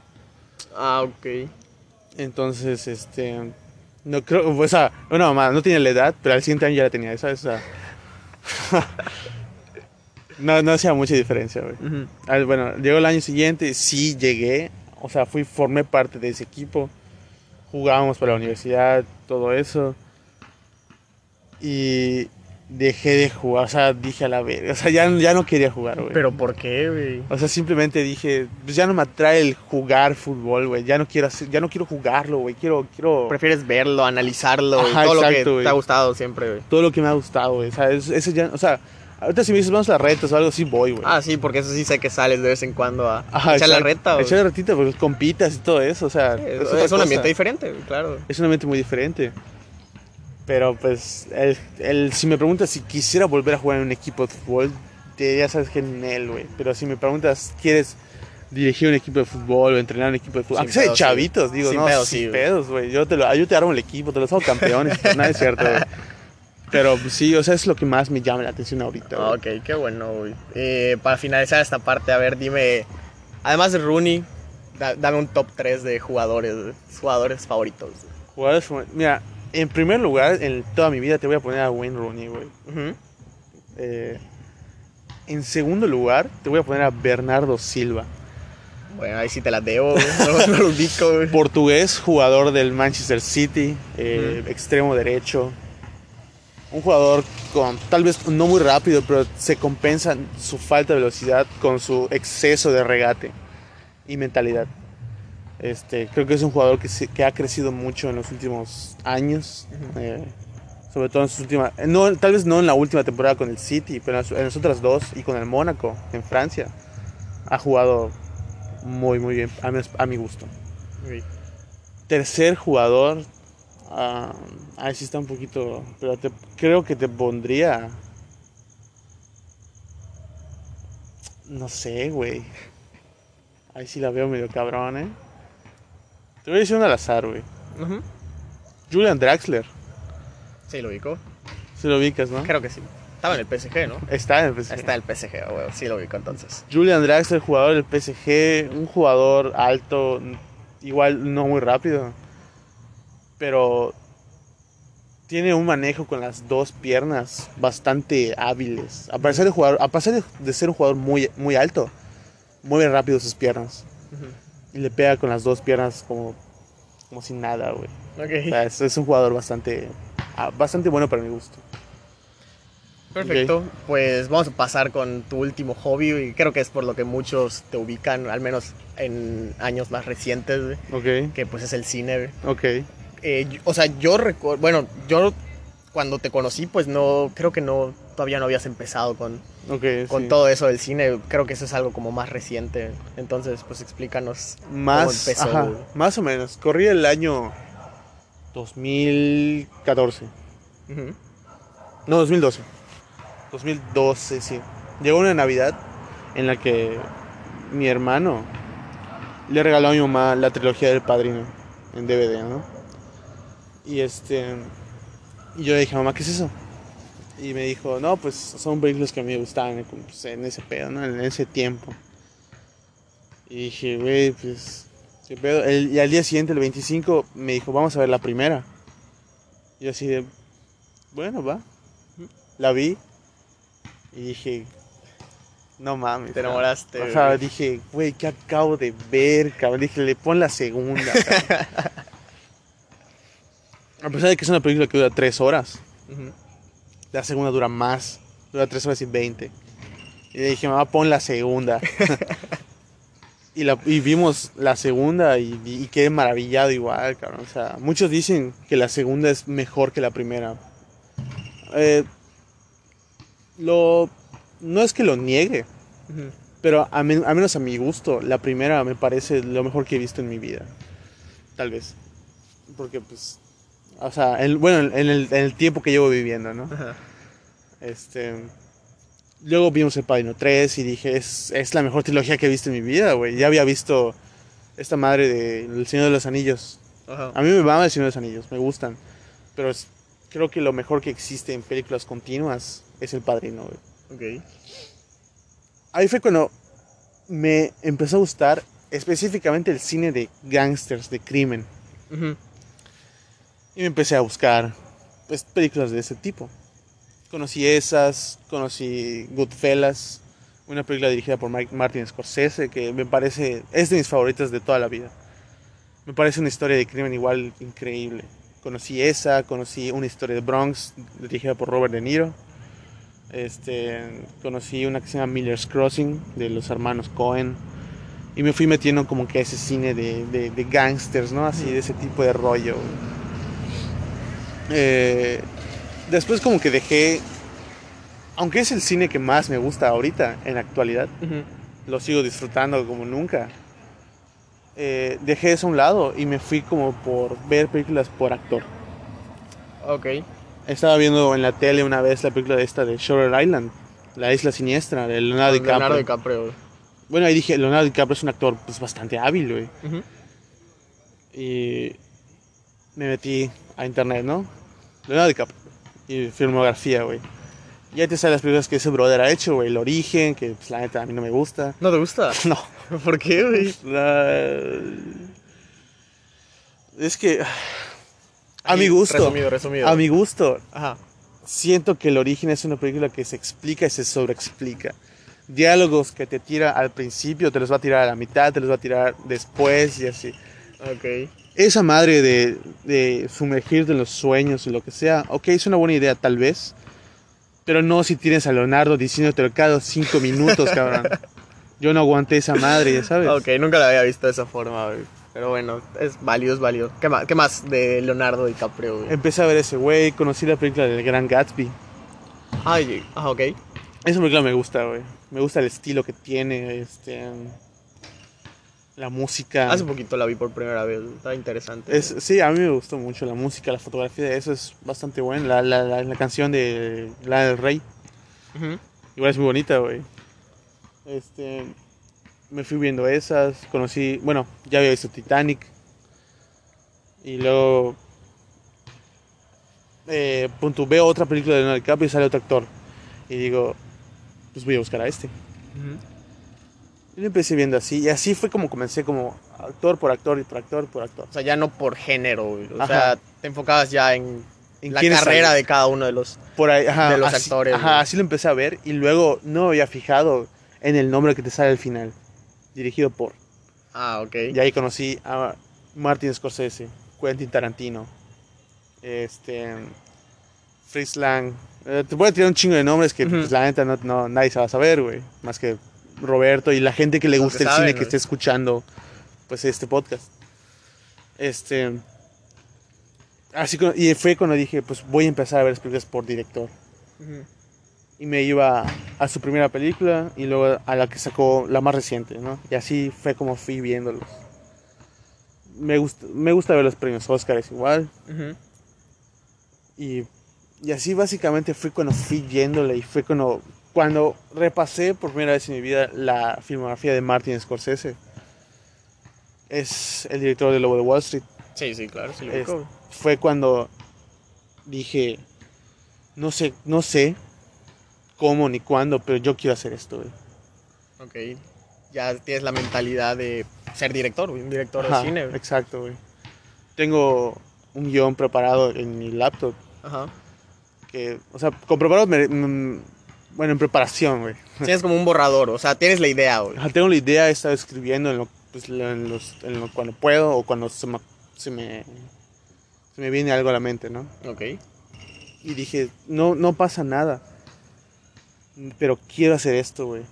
Ah, ok. Entonces, este, no creo, o sea, una mamá, no tenía la edad, pero al siguiente año ya la tenía, ¿sabes? O sea, [LAUGHS] no, no hacía mucha diferencia, güey. Bueno, llegó el año siguiente, sí llegué, o sea, fui, formé parte de ese equipo, jugábamos para la universidad, todo eso, y dejé de jugar, o sea, dije a la verga, o sea, ya, ya no quería jugar, güey. Pero ¿por qué, güey? O sea, simplemente dije, pues ya no me atrae el jugar fútbol, güey, ya no quiero hacer, ya no quiero jugarlo, güey, quiero, quiero Prefieres verlo, analizarlo, Ajá, todo lo que te ha gustado siempre, güey. todo lo que me ha gustado, güey, o sea, eso, eso ya, o sea, ahorita si me dices vamos a las retas o algo así, voy, güey. Ah, sí, porque eso sí sé que sales de vez en cuando a Ajá, echar la reta, güey. Echar la retita, porque compitas y todo eso, o sea, Sí, es un cosa. ambiente diferente, claro. Es un ambiente muy diferente. Pero pues, el, el- si me preguntas si quisiera volver a jugar en un equipo de fútbol, te diría, sabes que en él, güey. Pero si me preguntas, ¿quieres dirigir un equipo de fútbol o entrenar un equipo de fútbol? Aunque sea de sí. chavitos, digo, Sin no, pedos, sin sí, güey. pedos, güey. Yo te, lo, yo te armo el equipo, te los hago campeones. nada es cierto, güey. Pero pues, sí, o sea, es lo que más me llama la atención ahorita. Ah, güey. ok, qué bueno, güey. Eh, para finalizar esta parte, a ver, dime, además de Rooney, da- dame un top 3 de jugadores, güey, jugadores favoritos. Jugadores como- Mira, en primer lugar, en toda mi vida te voy a poner a Wayne Rooney, güey. Eh, en segundo lugar, te voy a poner a Bernardo Silva. Bueno, ahí sí te las debo, güey. no, no lo ubico, güey. Portugués, jugador del Manchester City, eh, extremo derecho. Un jugador con, tal vez no muy rápido, pero se compensa su falta de velocidad con su exceso de regate y mentalidad. Este, creo que es un jugador que, se- que ha crecido mucho en los últimos años. Eh, sobre todo en sus últimas. eh, No, tal vez no en la última temporada con el City, pero en las, otras dos y con el Mónaco en Francia. Ha jugado muy, muy bien, a mi, a mi gusto. Tercer jugador. ah, ahí sí está un poquito. Pero te- creo que te pondría. No sé, güey. Ahí sí la veo medio cabrón, eh. Te voy a decir un al azar, güey. Ujú. Julian Draxler. Sí, lo ubico. Si lo ubicas, ¿no? Creo que sí. Estaba en el PSG, ¿no? Está en el PSG. Está en el PSG, güey. Sí, lo ubico entonces. Julian Draxler, jugador del PSG, un jugador alto, igual no muy rápido, pero tiene un manejo con las dos piernas bastante hábiles. A pesar de, jugar, a pesar de, de ser un jugador muy, muy alto, mueve rápido sus piernas Ujú. Y le pega con las dos piernas como, como sin nada, güey. Ok. O sea, es, es un jugador bastante, ah, bastante bueno para mi gusto. Perfecto. Pues vamos a pasar con tu último hobby y creo que es por lo que muchos te ubican, al menos en años más recientes, güey, Ok, que pues es el cine, güey. ok. Eh, o sea, yo recuerdo, bueno, yo cuando te conocí, pues no, creo que no, todavía no habías empezado con, con sí. todo eso del cine. Creo que eso es algo como más reciente. Entonces, pues explícanos. Más, empezó, ajá, güey? más o menos. Corrí el año 2014. Ujú. No, 2012. 2012, sí. Llegó una Navidad en la que mi hermano le regaló a mi mamá la trilogía del padrino en DVD, ¿no? Y este. Y yo le dije, mamá, ¿qué es eso? Y me dijo, no, pues son películas que a mí me gustaban pues, en ese pedo, ¿no? En ese tiempo. Y dije, güey, pues. ¿Qué pedo? El- y al día siguiente, el 25, me dijo, vamos a ver la primera. Y yo así de. Bueno, va. La vi. Y dije. No mames. Te enamoraste. O sea, dije, güey, ¿qué acabo de ver, cabrón? Dije, le pon la segunda. [LAUGHS] A pesar de que es una película que dura tres horas. Ujú. La segunda dura más, dura 3 horas y 20. Y le dije, mamá, pon la segunda. [LAUGHS] y, la, y vimos la segunda y, y quedé maravillado igual, cabrón. O sea, muchos dicen que la segunda es mejor que la primera. Eh, lo, no es que lo niegue, pero a, men- a menos a mi gusto, la primera me parece lo mejor que he visto en mi vida. Tal vez. Porque, pues. O sea, el- bueno, en el, en el tiempo que llevo viviendo, ¿no? Ajá. Este. Luego vimos El Padrino 3 y dije, es, es la mejor trilogía que he visto en mi vida, güey. Ya había visto esta madre de El Señor de los Anillos. Ajá. A mí me va El Señor de los Anillos, me gustan. Pero es- creo que lo mejor que existe en películas continuas es El Padrino, güey. Ok. ahí fue cuando me empezó a gustar específicamente el cine de gangsters, de crimen. Ujú. Y me empecé a buscar pues, películas de ese tipo. Conocí esas, conocí Goodfellas, una película dirigida por Mike Martin Scorsese que me parece, es de mis favoritas de toda la vida. Me parece una historia de crimen igual increíble. Conocí esa, conocí una historia de Bronx dirigida por Robert De Niro. Este, conocí una que se llama Miller's Crossing de los hermanos Cohen. Y me fui metiendo como que a ese cine de, de, de gangsters, ¿no? Así, de ese tipo de rollo. Eh, después como que dejé, aunque es el cine que más me gusta ahorita, en la actualidad, lo sigo disfrutando como nunca. eh, dejé eso a un lado y me fui como por ver películas por actor. Ok. Estaba viendo en la tele una vez la película de esta de Shutter Island, La Isla Siniestra, de Leonardo Con DiCaprio. Leonardo DiCaprio. Bueno, ahí dije, Leonardo DiCaprio es un actor pues, bastante hábil, güey. Y me metí a internet, ¿no? Leonardo DiCaprio. Y filmografía, güey. Y ahí te salen las películas que ese brother ha hecho, güey. El origen, que pues, la neta a mí no me gusta. ¿No te gusta? [LAUGHS] No. [LAUGHS] ¿Por qué, güey? La- Es que... A mi Ahí, gusto. Resumido, resumido. A mi gusto. Ajá. Siento que el origen es una película que se explica y se sobreexplica. Diálogos que te tira al principio, te los va a tirar a la mitad, te los va a tirar después y así. Ok. Esa madre de, de sumergirte en los sueños y lo que sea, ok, es una buena idea tal vez, pero no si tienes a Leonardo diciéndote cada cinco minutos, cabrón. [LAUGHS] Yo no aguanté esa madre, ya sabes. Ok, nunca la había visto de esa forma, güey. Pero bueno, es válido, es válido. ¿Qué más, qué más de Leonardo DiCaprio, güey? Empecé a ver ese güey, conocí la película del Gran Gatsby. Ay, ah, ok. Esa película me gusta, güey. Me gusta el estilo que tiene, este... La música. Hace poquito la vi por primera vez. Está interesante. Es, sí, a mí me gustó mucho la música, la fotografía de eso es bastante buena. La, la, la, la canción de La del Rey. Igual es muy bonita, güey. Este. Me fui viendo esas. Conocí. Bueno, ya había visto Titanic. Y luego. Eh, punto, veo otra película de Leonardo DiCaprio y sale otro actor. Y digo, pues voy a buscar a este. Ujú. Y lo empecé viendo así. Y así fue como comencé, como actor por actor y por actor por actor. O sea, ya no por género, güey. O Ajá. sea, te enfocabas ya en, ¿En la carrera de cada uno de los... por ahí, ajá, de los así, actores, Ajá, güey. así lo empecé a ver y luego no me había fijado en el nombre que te sale al final. Dirigido por. Ah, ok. Y ahí conocí a Martin Scorsese, Quentin Tarantino, este, Fritz Lang. Eh, te voy a tirar un chingo de nombres que pues, la neta no, no- nadie se va a saber, güey. Más que Roberto y la gente que le que el saben, cine que esté escuchando pues este podcast. Este. Así y fue cuando dije, pues voy a empezar a ver las películas por director. Y me iba a su primera película y luego a la que sacó la más reciente, ¿no? Y así fue como fui viéndolos. Me gusta, me gusta ver los premios Oscars igual. Y, y así básicamente fue cuando fui viéndole y fue cuando, cuando repasé por primera vez en mi vida la filmografía de Martin Scorsese. Es el director de Lobo de Wall Street. Sí, sí, claro, sí lo Es-. Fue cuando dije, no sé, no sé cómo ni cuándo, pero yo quiero hacer esto, güey. Ok. Ya tienes la mentalidad de ser director, güey. Un director Ajá, de cine, güey. Exacto, güey. Tengo un guion preparado en mi laptop. Ajá. Que, o sea, con preparado, me- bueno, en preparación, güey. Tienes como un borrador, o sea, tienes la idea, güey. Ajá, Tengo la idea, he estado escribiendo en lo, pues, en los, en lo- cuando puedo o cuando se me, se me, se me viene algo a la mente, ¿no? Ok. Y dije, no, no pasa nada. Pero quiero hacer esto, güey.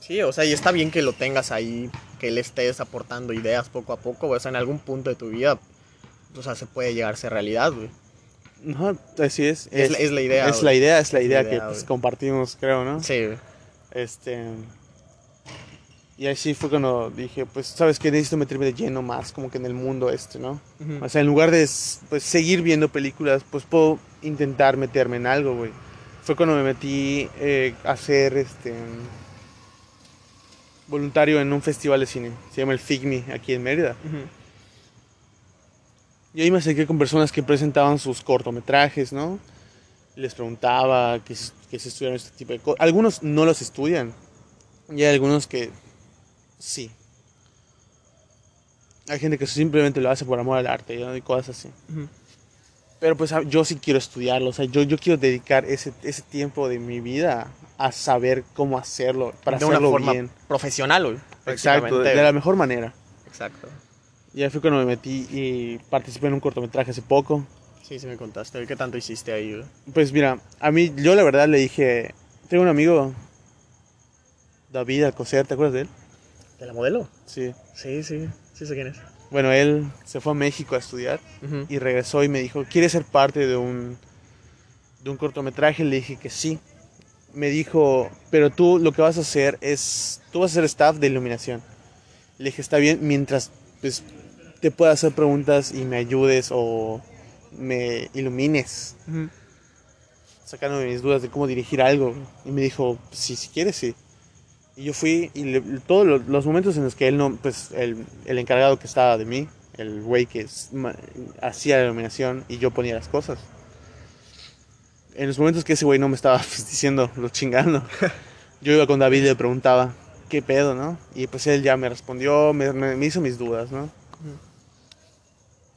Sí, o sea, y está bien que lo tengas ahí, que le estés aportando ideas poco a poco, güey. O sea, en algún punto de tu vida, o sea, se puede llegar a ser realidad, güey. No, así es. Es la- es la idea, Es la idea, es la idea, que pues, compartimos, creo, ¿no? Sí, güey. Este. Y así fue cuando dije, pues, ¿sabes qué? Necesito meterme de lleno más, como que en el mundo este, ¿no? O sea, en lugar de pues, seguir viendo películas, pues puedo intentar meterme en algo, güey. Fue cuando me metí eh, a ser este voluntario en un festival de cine. Se llama el FIGMI, aquí en Mérida. Y ahí me acerqué con personas que presentaban sus cortometrajes, ¿no? Les preguntaba que, que si estudiaron este tipo de cosas. Algunos no los estudian. Y hay algunos que sí. Hay gente que simplemente lo hace por amor al arte ¿no? y cosas así. Ujú. Pero pues a- yo sí quiero estudiarlo. O sea, yo, yo quiero dedicar ese, ese tiempo de mi vida a saber cómo hacerlo. Para de una hacerlo forma bien. profesional. Exacto, de, de la mejor manera. Exacto. Y ahí fue cuando me metí y participé en un cortometraje hace poco. Sí, sí me contaste. ¿Qué tanto hiciste ahí? Pues mira, a mí, yo la verdad le dije, tengo un amigo, David Alcocer, ¿te acuerdas de él? ¿De la modelo? Sí. Sí, sí. Sí sé quién es. Bueno, él se fue a México a estudiar Ujú. y regresó y me dijo, ¿quieres ser parte de un, de un cortometraje? Le dije que sí. Me dijo, pero tú lo que vas a hacer es, tú vas a ser staff de iluminación. Le dije, está bien, mientras pues, te pueda hacer preguntas y me ayudes o me ilumines. Ujú. sacándome mis dudas de cómo dirigir algo. Y me dijo, sí, si quieres, sí. Y yo fui y le- todos los, los momentos en los que él no, pues el, el encargado que estaba de mí, el güey que hacía la iluminación y yo ponía las cosas. En los momentos que ese güey no me estaba [LAUGHS] pues, diciendo, lo chingando, [LAUGHS] yo iba con David y le preguntaba, ¿qué pedo, no? Y pues él ya me respondió, me- me hizo mis dudas, ¿no?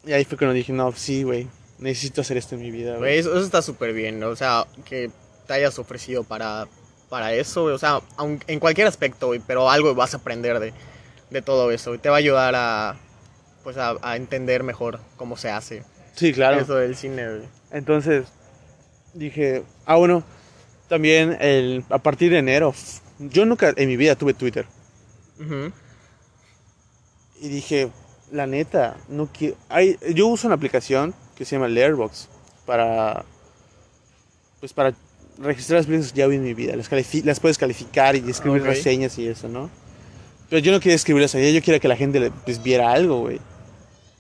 Y ahí fue cuando dije, no, sí, güey, necesito hacer esto en mi vida, Güey, eso, eso está súper bien, ¿no? O sea, que te hayas ofrecido para, para eso, güey. O sea, en cualquier aspecto, güey, pero algo vas a aprender de, de todo eso. Y te va a ayudar a, pues, a, a entender mejor cómo se hace Sí, claro. eso del cine, güey. Entonces dije, ah, bueno, también el, a partir de enero, yo nunca en mi vida tuve Twitter. Ujú. Y dije, la neta, no quiero. Hay, yo uso una aplicación que se llama Letterboxd para. Pues para registrar las películas que ya vi en mi vida. Las, las puedes calificar y escribir reseñas y eso, ¿no? Pero yo no quería escribirlas allá, yo quería que la gente le- pues, viera algo, güey.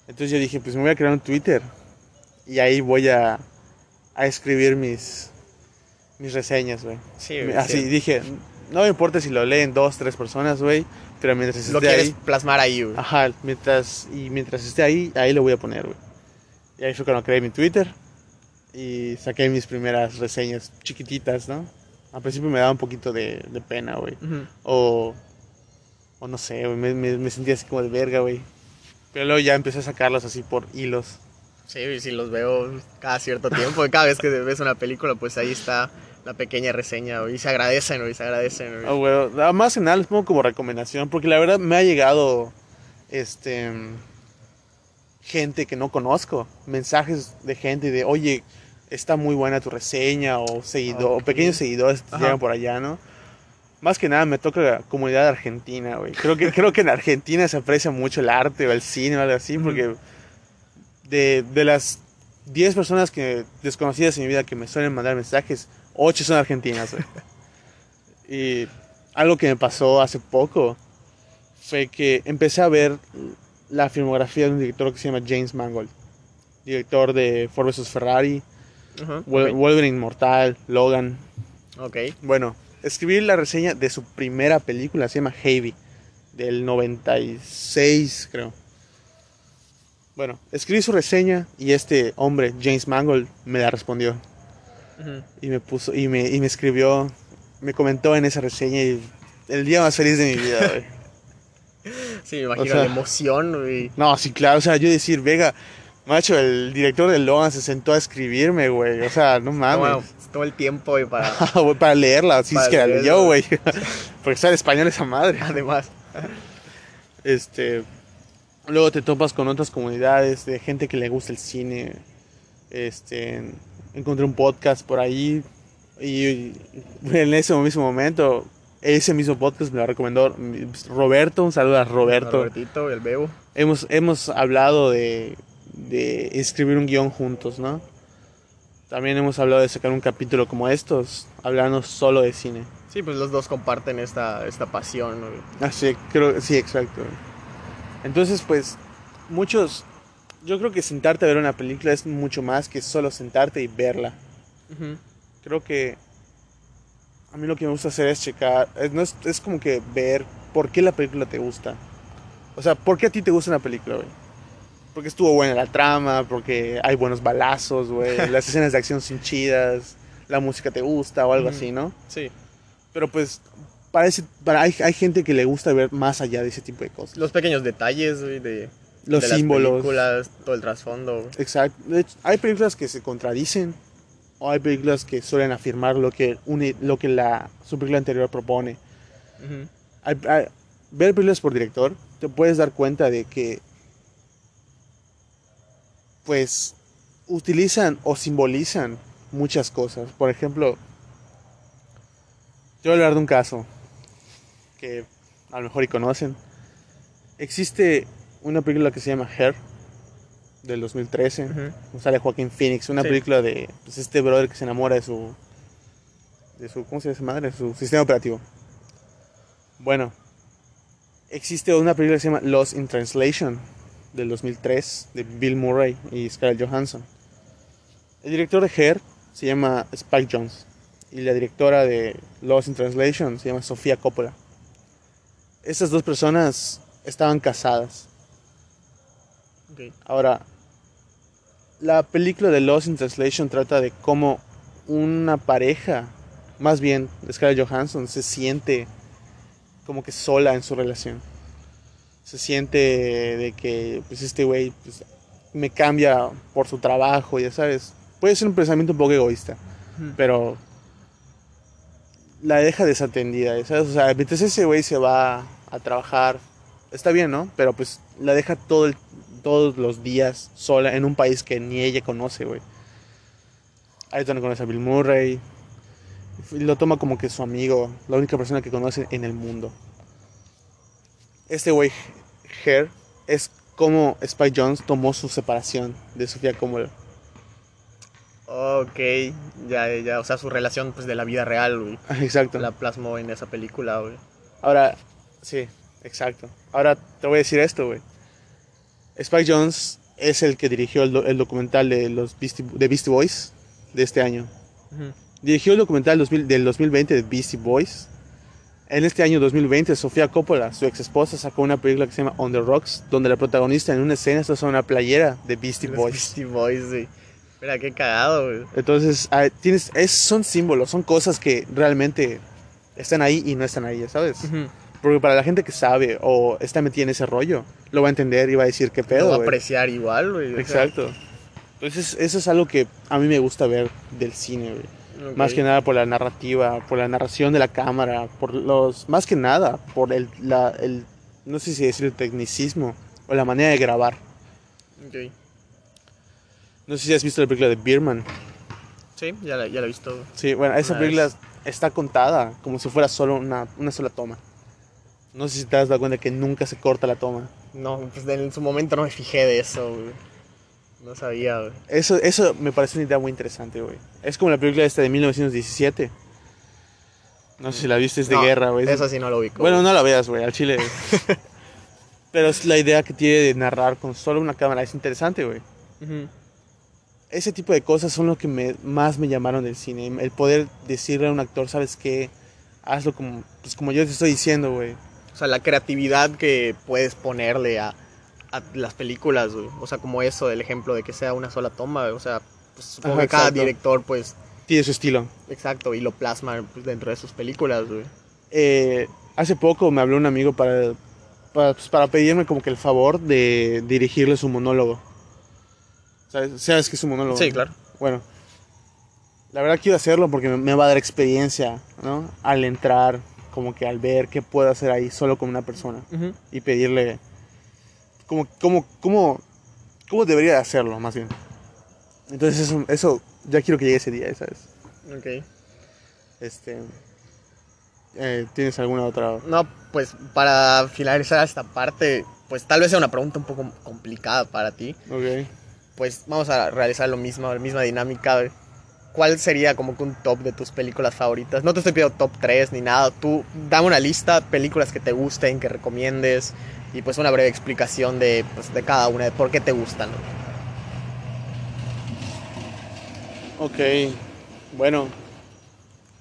Entonces yo dije, pues me voy a crear un Twitter. Y ahí voy a, a escribir mis, mis reseñas, güey. Sí, Así sí. dije, no me importa si lo leen dos, tres personas, güey. Pero mientras esté Lo quieres ahí. plasmar ahí, güey. Ajá, mientras, y mientras esté ahí, ahí lo voy a poner, güey. Y ahí fue cuando creé mi Twitter y saqué mis primeras reseñas chiquititas, ¿no? Al principio me daba un poquito de, de pena, güey. Ujú. O, o no sé, güey, me, me, me sentía así como de verga, güey. Pero luego ya empecé a sacarlos así por hilos. Sí, y si los veo cada cierto tiempo, cada vez que ves una película, pues ahí está la pequeña reseña, güey, y se agradecen, güey, se agradecen. Ah, güey, nada más que nada les pongo como recomendación, porque la verdad me ha llegado, este, gente que no conozco, mensajes de gente de, oye, está muy buena tu reseña, o seguidor, o Ok. pequeños seguidores que llegan por allá, ¿no? Más que nada me toca la comunidad argentina, güey. Creo que, creo que en Argentina se aprecia mucho el arte o el cine o algo así, porque de, de las 10 personas que desconocidas en mi vida que me suelen mandar mensajes, 8 son argentinas. Y algo que me pasó hace poco fue que empecé a ver la filmografía de un director que se llama James Mangold. Director de Ford vs Ferrari, Wolverine Inmortal, Logan. ok. Bueno, escribí la reseña de su primera película, se llama Heavy, del 96, creo. Bueno, escribí su reseña y este hombre, James Mangold, me la respondió. Y me puso, y me, y me escribió, me comentó en esa reseña y el día más feliz de mi vida, güey. [LAUGHS] Sí, me imagino sea- la emoción, güey. No, sí, claro, o sea, yo decir, Vega, macho, el director de Logan se sentó a escribirme, güey. O sea, no mames. Bueno, todo el tiempo, güey, para... [LAUGHS] Para leerla, sí, es que la leyó, güey. [LAUGHS] Porque en español esa madre. Además. Este, luego te topas con otras comunidades de gente que le gusta el cine. Este, encontré un podcast por ahí y en ese mismo momento, ese mismo podcast me lo recomendó Roberto, un saludo a Roberto. Robertito, el Bebo. Hemos, hemos hablado de, de escribir un guion juntos, ¿no? También hemos hablado de sacar un capítulo como estos, hablando solo de cine. Sí, pues los dos comparten esta, esta pasión. ¿no? Ah, sí, creo, sí, exacto. Entonces, pues, muchos, yo creo que sentarte a ver una película es mucho más que solo sentarte y verla. Creo que a mí lo que me gusta hacer es checar, es, no es, es como que ver por qué la película te gusta. O sea, ¿por qué a ti te gusta una película, güey? Porque estuvo buena la trama, porque hay buenos balazos, güey, [LAUGHS] las escenas de acción son chidas, la música te gusta o algo así, ¿no? Sí. Pero pues, para ese, para, hay, hay gente que le gusta ver más allá de ese tipo de cosas. Los pequeños detalles, güey, de, Los de las símbolos. películas, todo el trasfondo. Exacto. De hecho, hay películas que se contradicen o hay películas que suelen afirmar lo que, une- lo que la, su película anterior propone. Hay- hay- ver películas por director, te puedes dar cuenta de que, pues, utilizan o simbolizan muchas cosas. Por ejemplo, yo voy a hablar de un caso que a lo mejor y conocen. Existe una película que se llama Her del 2013. Ujú. Sale Joaquín Phoenix, una Sí. película de pues, este brother que se enamora de su de su ¿cómo se llama madre? Su sistema operativo. Bueno, existe una película que se llama Lost in Translation del 2003 de Bill Murray y Scarlett Johansson. El director de Her se llama Spike Jones y la directora de Lost in Translation se llama Sofía Coppola. Estas dos personas estaban casadas. Ok. Ahora, la película de Lost in Translation trata de cómo una pareja, más bien Scarlett Johansson, se siente como que sola en su relación. Se siente de que pues este güey pues, me cambia por su trabajo, ya sabes. Puede ser un pensamiento un poco egoísta, pero la deja desatendida, ¿sabes? O sea, mientras ese güey se va a trabajar, está bien, ¿no? Pero pues la deja todo el- todos los días sola en un país que ni ella conoce, güey. Ahí es donde conoce a Bill Murray. Y lo toma como que su amigo, la única persona que conoce en el mundo. Este güey, Her, es como Spike Jones tomó su separación de Sofía Coppola. Ok, ya, ya, o sea, su relación pues de la vida real, güey. Exacto. La plasmó en esa película, güey. Ahora, sí, exacto. Ahora te voy a decir esto, güey. Spike Jones es el que dirigió el, el documental de los Beastie, de Beastie Boys de este año. Ujú. Dirigió el documental 2000 del 2020 de Beastie Boys. En este año 2020, Sofía Coppola, su ex esposa, sacó una película que se llama On the Rocks, donde la protagonista en una escena está usando una playera de Beastie Los Boys. Beastie Boys, güey. Mira, qué cagado, güey. Entonces, ah, tienes, es, son símbolos, son cosas que realmente están ahí y no están ahí, ¿sabes? Ujú. Porque para la gente que sabe o está metida en ese rollo, lo va a entender y va a decir qué Lo pedo, va a apreciar igual, güey. o sea, Exacto. Entonces, eso es algo que a mí me gusta ver del cine, güey. ok. Más que nada por la narrativa, por la narración de la cámara, por los... Más que nada, por el, la, el no sé si decir el tecnicismo o la manera de grabar. Ok. No sé si has visto la película de Birman. Sí, ya la, ya la he visto. Sí, bueno, esa película vez. está contada como si fuera solo una, una sola toma. No sé si te has dado cuenta que nunca se corta la toma. No, pues en su momento no me fijé de eso, güey. No sabía, güey. Eso, eso me parece una idea muy interesante, güey. Es como la película esta de 1917. No sé si la viste, es de No, guerra, güey. Eso sí no lo ubico. Bueno, güey. no la veas, güey, al chile. [LAUGHS] Pero es la idea que tiene de narrar con solo una cámara. Es interesante, güey. Ese tipo de cosas son lo que me, más me llamaron del cine. El poder decirle a un actor, ¿sabes qué? Hazlo como, pues como yo te estoy diciendo, güey. O sea, la creatividad que puedes ponerle a, a las películas, güey. O sea, como eso, el ejemplo de que sea una sola toma, güey. O sea, pues, supongo Ajá, que cada exacto. director, pues, Tiene su estilo. exacto, y lo plasma pues, dentro de sus películas, güey. Eh, hace poco me habló un amigo para, para, pues, para pedirme como que el favor de dirigirle su monólogo. ¿Sabes, ¿Sabes qué es un monólogo? Sí, claro. Bueno, la verdad quiero hacerlo porque me, me va a dar experiencia, ¿no? Al entrar, como que al ver qué puedo hacer ahí solo con una persona y pedirle cómo, cómo, cómo, cómo debería de hacerlo, más bien. Entonces eso, eso ya quiero que llegue ese día, ¿sabes? Ok. Este. eh, ¿Tienes alguna otra? No, pues para finalizar esta parte, pues tal vez sea una pregunta un poco complicada para ti. Ok. Pues vamos a realizar lo mismo, la misma dinámica. ¿Cuál sería como que un top de tus películas favoritas? No te estoy pidiendo top 3 ni nada. Tú dame una lista, películas que te gusten, que recomiendes. Y pues una breve explicación de, pues, de cada una, de por qué te gustan. Ok. Bueno.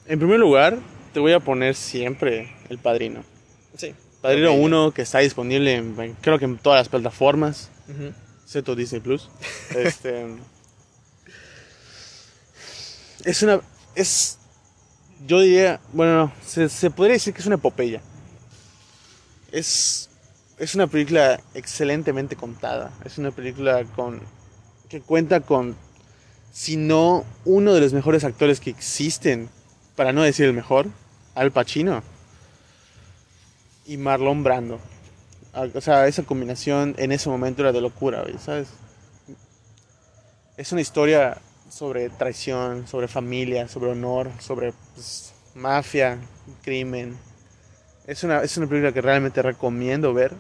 En primer lugar, te voy a poner siempre El Padrino. Sí. Padrino Ok. 1 que está disponible en, creo que en todas las plataformas. Ujú. excepto Disney Plus. [LAUGHS] Este. Es una. Es. Yo diría. Bueno, no, se, se podría decir que es una epopeya. Es. Es una película excelentemente contada. Es una película con. que cuenta con. Si no, uno de los mejores actores que existen. Para no decir el mejor. Al Pacino. Y Marlon Brando. O sea, esa combinación en ese momento era de locura, ¿sabes? Es una historia sobre traición, sobre familia, sobre honor, sobre pues, mafia, crimen. Es una, es una película que realmente recomiendo ver.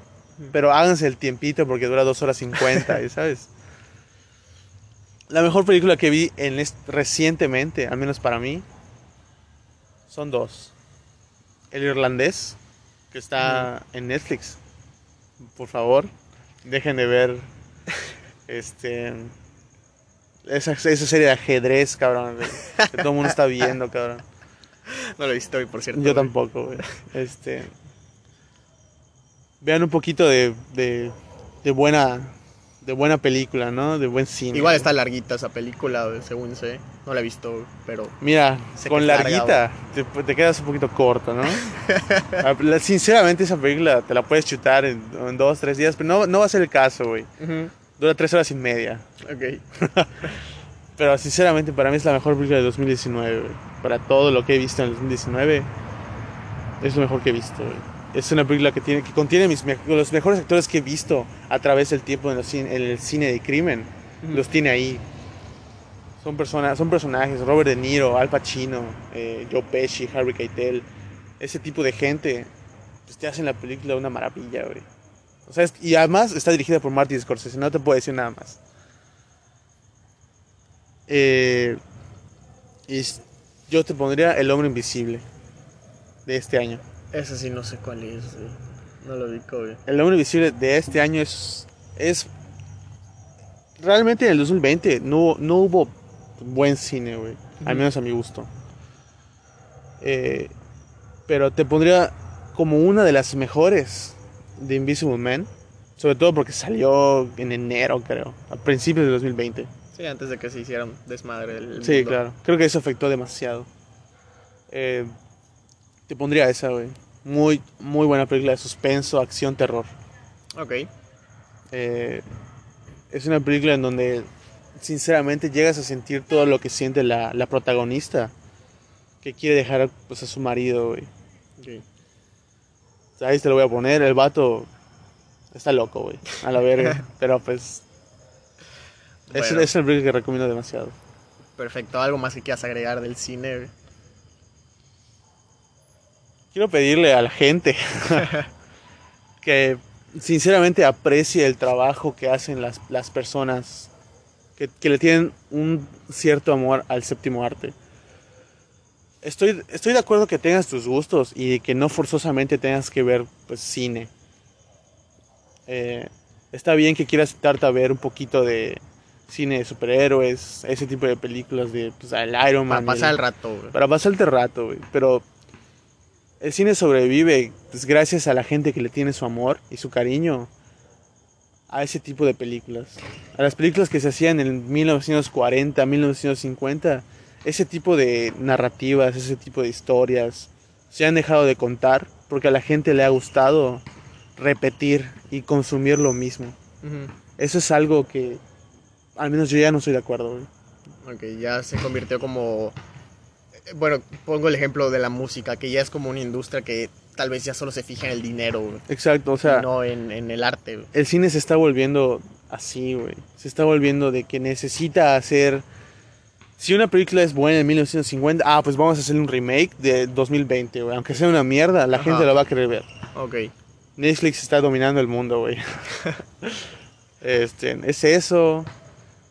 Pero háganse el tiempito porque dura 2 horas 50, [LAUGHS] ¿sabes? La mejor película que vi en recientemente, al menos para mí, son dos. El irlandés, que está en Netflix. Por favor, dejen de ver [LAUGHS] este esa, esa serie de ajedrez, cabrón, que todo el mundo está viendo, cabrón. No lo he visto hoy, por cierto. Yo güey. tampoco, güey. Este vean un poquito de, de, de buena de buena película, ¿no? De buen cine. Igual güey. está larguita esa película, según sé. No la he visto, pero Mira, con larguita te, te quedas un poquito corto, ¿no? Ah, Sinceramente, esa película te la puedes chutar en, en dos, tres días, pero no, no va a ser el caso, güey. Dura tres horas y media. Ok. [LAUGHS] Pero sinceramente, para mí es la mejor película de 2019, güey. Para todo lo que he visto en el 2019, es lo mejor que he visto, güey. Es una película que, tiene, que contiene mis, los mejores actores que he visto a través del tiempo en, los cin- en el cine de crimen. Los tiene ahí. Son, personas, son personajes, Robert De Niro, Al Pacino, eh, Joe Pesci, Harvey Keitel. Ese tipo de gente, pues te hacen la película una maravilla, güey. O sea, es- y además está dirigida por Martin Scorsese, no te puedo decir nada más. Eh, y yo te pondría El Hombre Invisible de este año. Ese sí no sé cuál es. No lo vi, güey. El Hombre Invisible de este año es. es realmente en el 2020 no, no hubo buen cine, güey. Al menos a mi gusto. Eh, pero te pondría como una de las mejores de Invisible Man. Sobre todo porque salió en enero, creo. A principios de 2020. Sí, antes de que se hiciera un desmadre del Sí, mundo. claro. Creo que eso afectó demasiado. Eh, te pondría esa, güey. Muy, muy buena película de suspenso, acción, terror. Ok. Eh, es una película en donde, sinceramente, llegas a sentir todo lo que siente la, la protagonista. Que quiere dejar pues, a su marido, güey. Ok. Ahí te lo voy a poner. El vato está loco, güey. A la verga. [LAUGHS] Pero pues. Es, Bueno. es una película que recomiendo demasiado. Perfecto. ¿Algo más que quieras agregar del cine? güey? Quiero pedirle a la gente [LAUGHS] que sinceramente aprecie el trabajo que hacen las, las personas que, que le tienen un cierto amor al séptimo arte. Estoy, estoy de acuerdo que tengas tus gustos y que no forzosamente tengas que ver pues, cine. Eh, está bien que quieras darte a ver un poquito de cine de superhéroes, ese tipo de películas de pues, el Iron Para Man. y pasar el- el rato, güey. para pasarte el rato, güey. Pero el cine sobrevive pues, gracias a la gente que le tiene su amor y su cariño a ese tipo de películas. A las películas que se hacían en 1940, 1950. Ese tipo de narrativas, ese tipo de historias se han dejado de contar porque a la gente le ha gustado repetir y consumir lo mismo. Ujú. Eso es algo que al menos yo ya no estoy de acuerdo, güey. Ok, ya se convirtió como... eh, Bueno, pongo el ejemplo de la música, que ya es como una industria que tal vez ya solo se fija en el dinero, güey, Exacto, o sea... no en, en el arte. güey. el cine se está volviendo así, güey. Se está volviendo de que necesita hacer Si una película es buena en 1950, ah, pues vamos a hacer un remake de 2020, güey. Aunque sea una mierda, la Ajá. gente lo va a querer ver. Ok. Netflix está dominando el mundo, güey. [LAUGHS] este, es eso.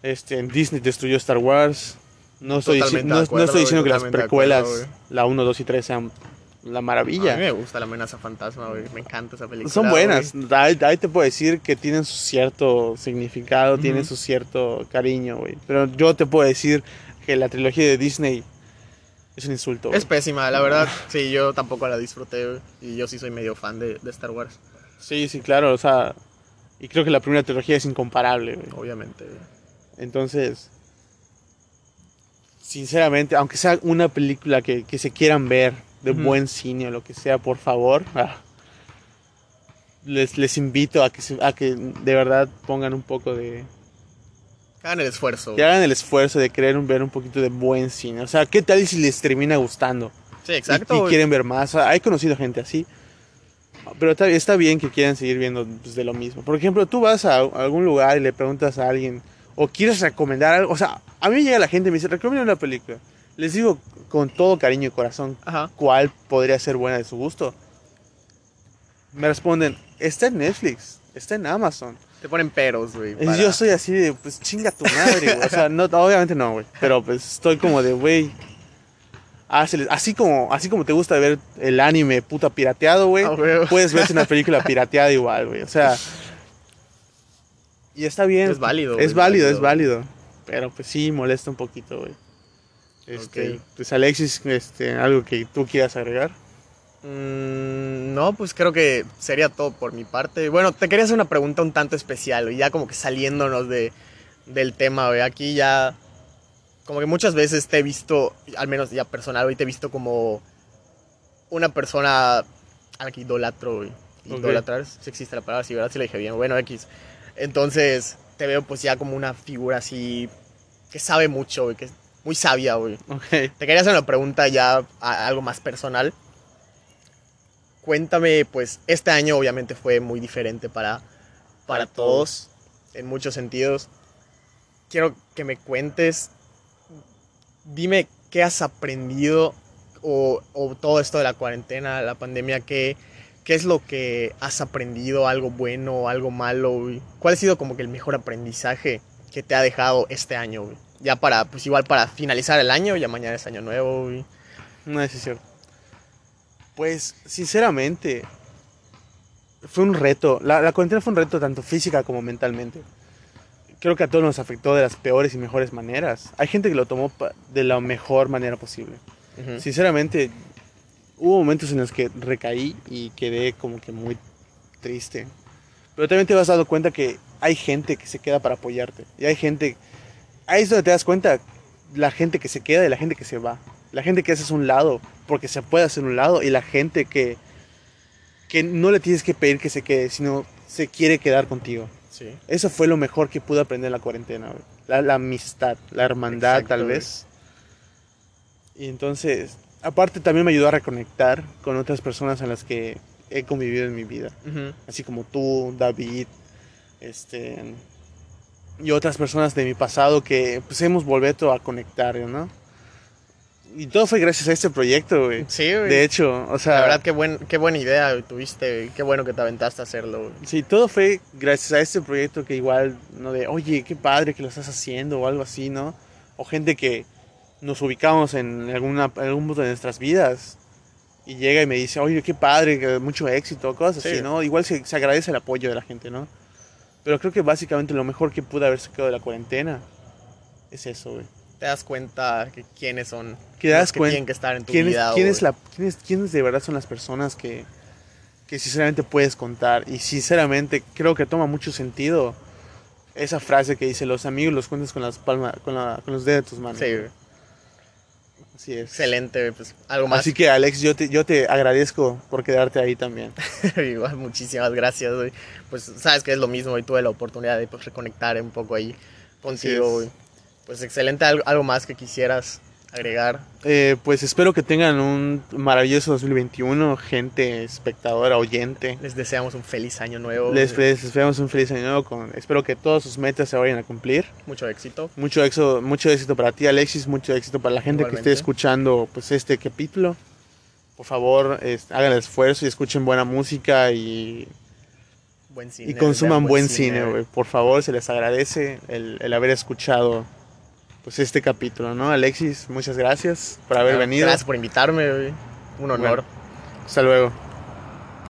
Este, Disney destruyó Star Wars. No estoy, no, estoy diciendo que las acuerdo, precuelas, la 1, 2 y 3, sean la A mí maravilla. me gusta la amenaza fantasma, güey. Me encanta esa película. Son buenas. Ahí, ahí te puedo decir que tienen su cierto significado, tienen su cierto cariño, güey. Pero yo te puedo decir que la trilogía de Disney es un insulto. güey. Es pésima, la verdad. Sí, yo tampoco la disfruté, güey. Y yo sí soy medio fan de, de Star Wars, Sí, sí, claro. O sea, y creo que la primera trilogía es incomparable, güey. obviamente. Entonces, sinceramente, aunque sea una película que, que se quieran ver de buen cine o lo que sea, por favor, ah, les, les invito a que, a que de verdad pongan un poco de... Hagan el esfuerzo. Que hagan el esfuerzo de querer ver un poquito de buen cine. O sea, ¿qué tal si les termina gustando? Sí, exacto. Y, quieren ver más. O sea, he conocido gente así. Pero está, está bien que quieran seguir viendo pues, de lo mismo. Por ejemplo, tú vas a algún lugar y le preguntas a alguien o quieres recomendar algo. O sea, a mí llega la gente y me dice, recomienda una película. Les digo con todo cariño y corazón Ajá. cuál podría ser buena de su gusto. Me responden, está en Netflix, está en Amazon. Te ponen peros, güey. Para- yo soy así de, pues chinga tu madre, güey. O sea, no, obviamente no, güey. Pero pues estoy como de, güey. Así como, así como te gusta ver el anime puta pirateado, güey. Puedes verte una película pirateada igual, güey. O sea. Y está bien. Es válido, Es válido, válido. es válido. Pero pues sí, molesta un poquito, güey. Este. Pues Alexis, este, algo que tú quieras agregar. Mm, no, pues creo que sería todo por mi parte. Bueno, te quería hacer una pregunta un tanto especial, ya como que saliéndonos de, del tema, güey. Aquí ya, como que muchas veces te he visto, al menos ya personal, güey, te he visto como una persona a la que idolatro, güey. Ok. Idolatrar, si existe la palabra, sí, ¿verdad? Si la dije bien. Bueno, X. Entonces, te veo pues ya como una figura así que sabe mucho, güey, que es muy sabia, güey. Te quería hacer una pregunta ya a- algo más personal. Cuéntame, pues este año obviamente fue muy diferente para, para Para todos, en muchos sentidos. Quiero que me cuentes, dime qué has aprendido o, o todo esto de la cuarentena, la pandemia, qué, qué es lo que has aprendido, algo bueno algo malo. güey? ¿Cuál ha sido como que el mejor aprendizaje que te ha dejado este año? Ya para, pues igual para finalizar el año, ya mañana es año nuevo. No, eso es cierto. Pues, sinceramente, fue un reto. La, la cuarentena fue un reto tanto física como mentalmente. Creo que a todos nos afectó de las peores y mejores maneras. Hay gente que lo tomó de la mejor manera posible. Sinceramente, hubo momentos en los que recaí y quedé como que muy triste. Pero también te vas dando cuenta que hay gente que se queda para apoyarte. Y hay gente... Ahí es donde te das cuenta la gente que se queda y la gente que se va. La gente que haces un lado porque se puede hacer un lado y la gente que, que no le tienes que pedir que se quede, sino se quiere quedar contigo. Sí. Eso fue lo mejor que pude aprender en la cuarentena, güey. La, la amistad, la hermandad Exacto, tal güey. vez. Y entonces, aparte también me ayudó a reconectar con otras personas en las que he convivido en mi vida. Así como tú, David, este... Y otras personas de mi pasado que pues hemos vuelto a conectar, ¿no? Y todo fue gracias a este proyecto, güey. Sí, güey. De hecho, o sea... la verdad, qué, buen, qué buena idea güey, tuviste. güey. Qué bueno que te aventaste a hacerlo. güey. Sí, todo fue gracias a este proyecto que igual, no de, oye, qué padre que lo estás haciendo o algo así, ¿no? O gente que nos ubicamos en alguna, en algún punto de nuestras vidas y llega y me dice, oye, qué padre, mucho éxito, cosas Sí. así, ¿no? Igual se, se agradece el apoyo de la gente, ¿no? Pero creo que básicamente lo mejor que pude haber sacado de la cuarentena es eso, güey. Te das cuenta que quiénes son Que das los que tienen que estar en tu ¿Quién es, vida. quién güey. es la, quién quiénes de verdad son las personas que, que sinceramente puedes contar? Y sinceramente creo que toma mucho sentido esa frase que dice, los amigos los cuentas con, las palmas, con, la- con los dedos de tus manos. Sí. Así es. excelente. Pues algo más. Así que Alex, yo te, yo te agradezco por quedarte ahí también. [LAUGHS] Igual, muchísimas gracias, güey. Pues sabes que es lo mismo y tuve la oportunidad de pues, reconectar un poco ahí contigo. Pues excelente, algo, más que quisieras agregar. Eh, pues espero que tengan un maravilloso 2021, gente espectadora, oyente. Les deseamos un feliz año nuevo. Les, les esperamos un feliz año nuevo. Con, espero que todas sus metas se vayan a cumplir. Mucho éxito. Mucho éxito, mucho éxito para ti, Alexis. Mucho éxito para la gente que esté escuchando pues este capítulo. Por favor, es- hagan el esfuerzo y escuchen buena música y, Buen cine. y consuman buen cine, güey. Por favor, se les agradece el, el haber escuchado pues este capítulo, ¿no? Alexis, muchas gracias por haber venido. Gracias por invitarme, güey. Un honor. Bueno. Hasta luego.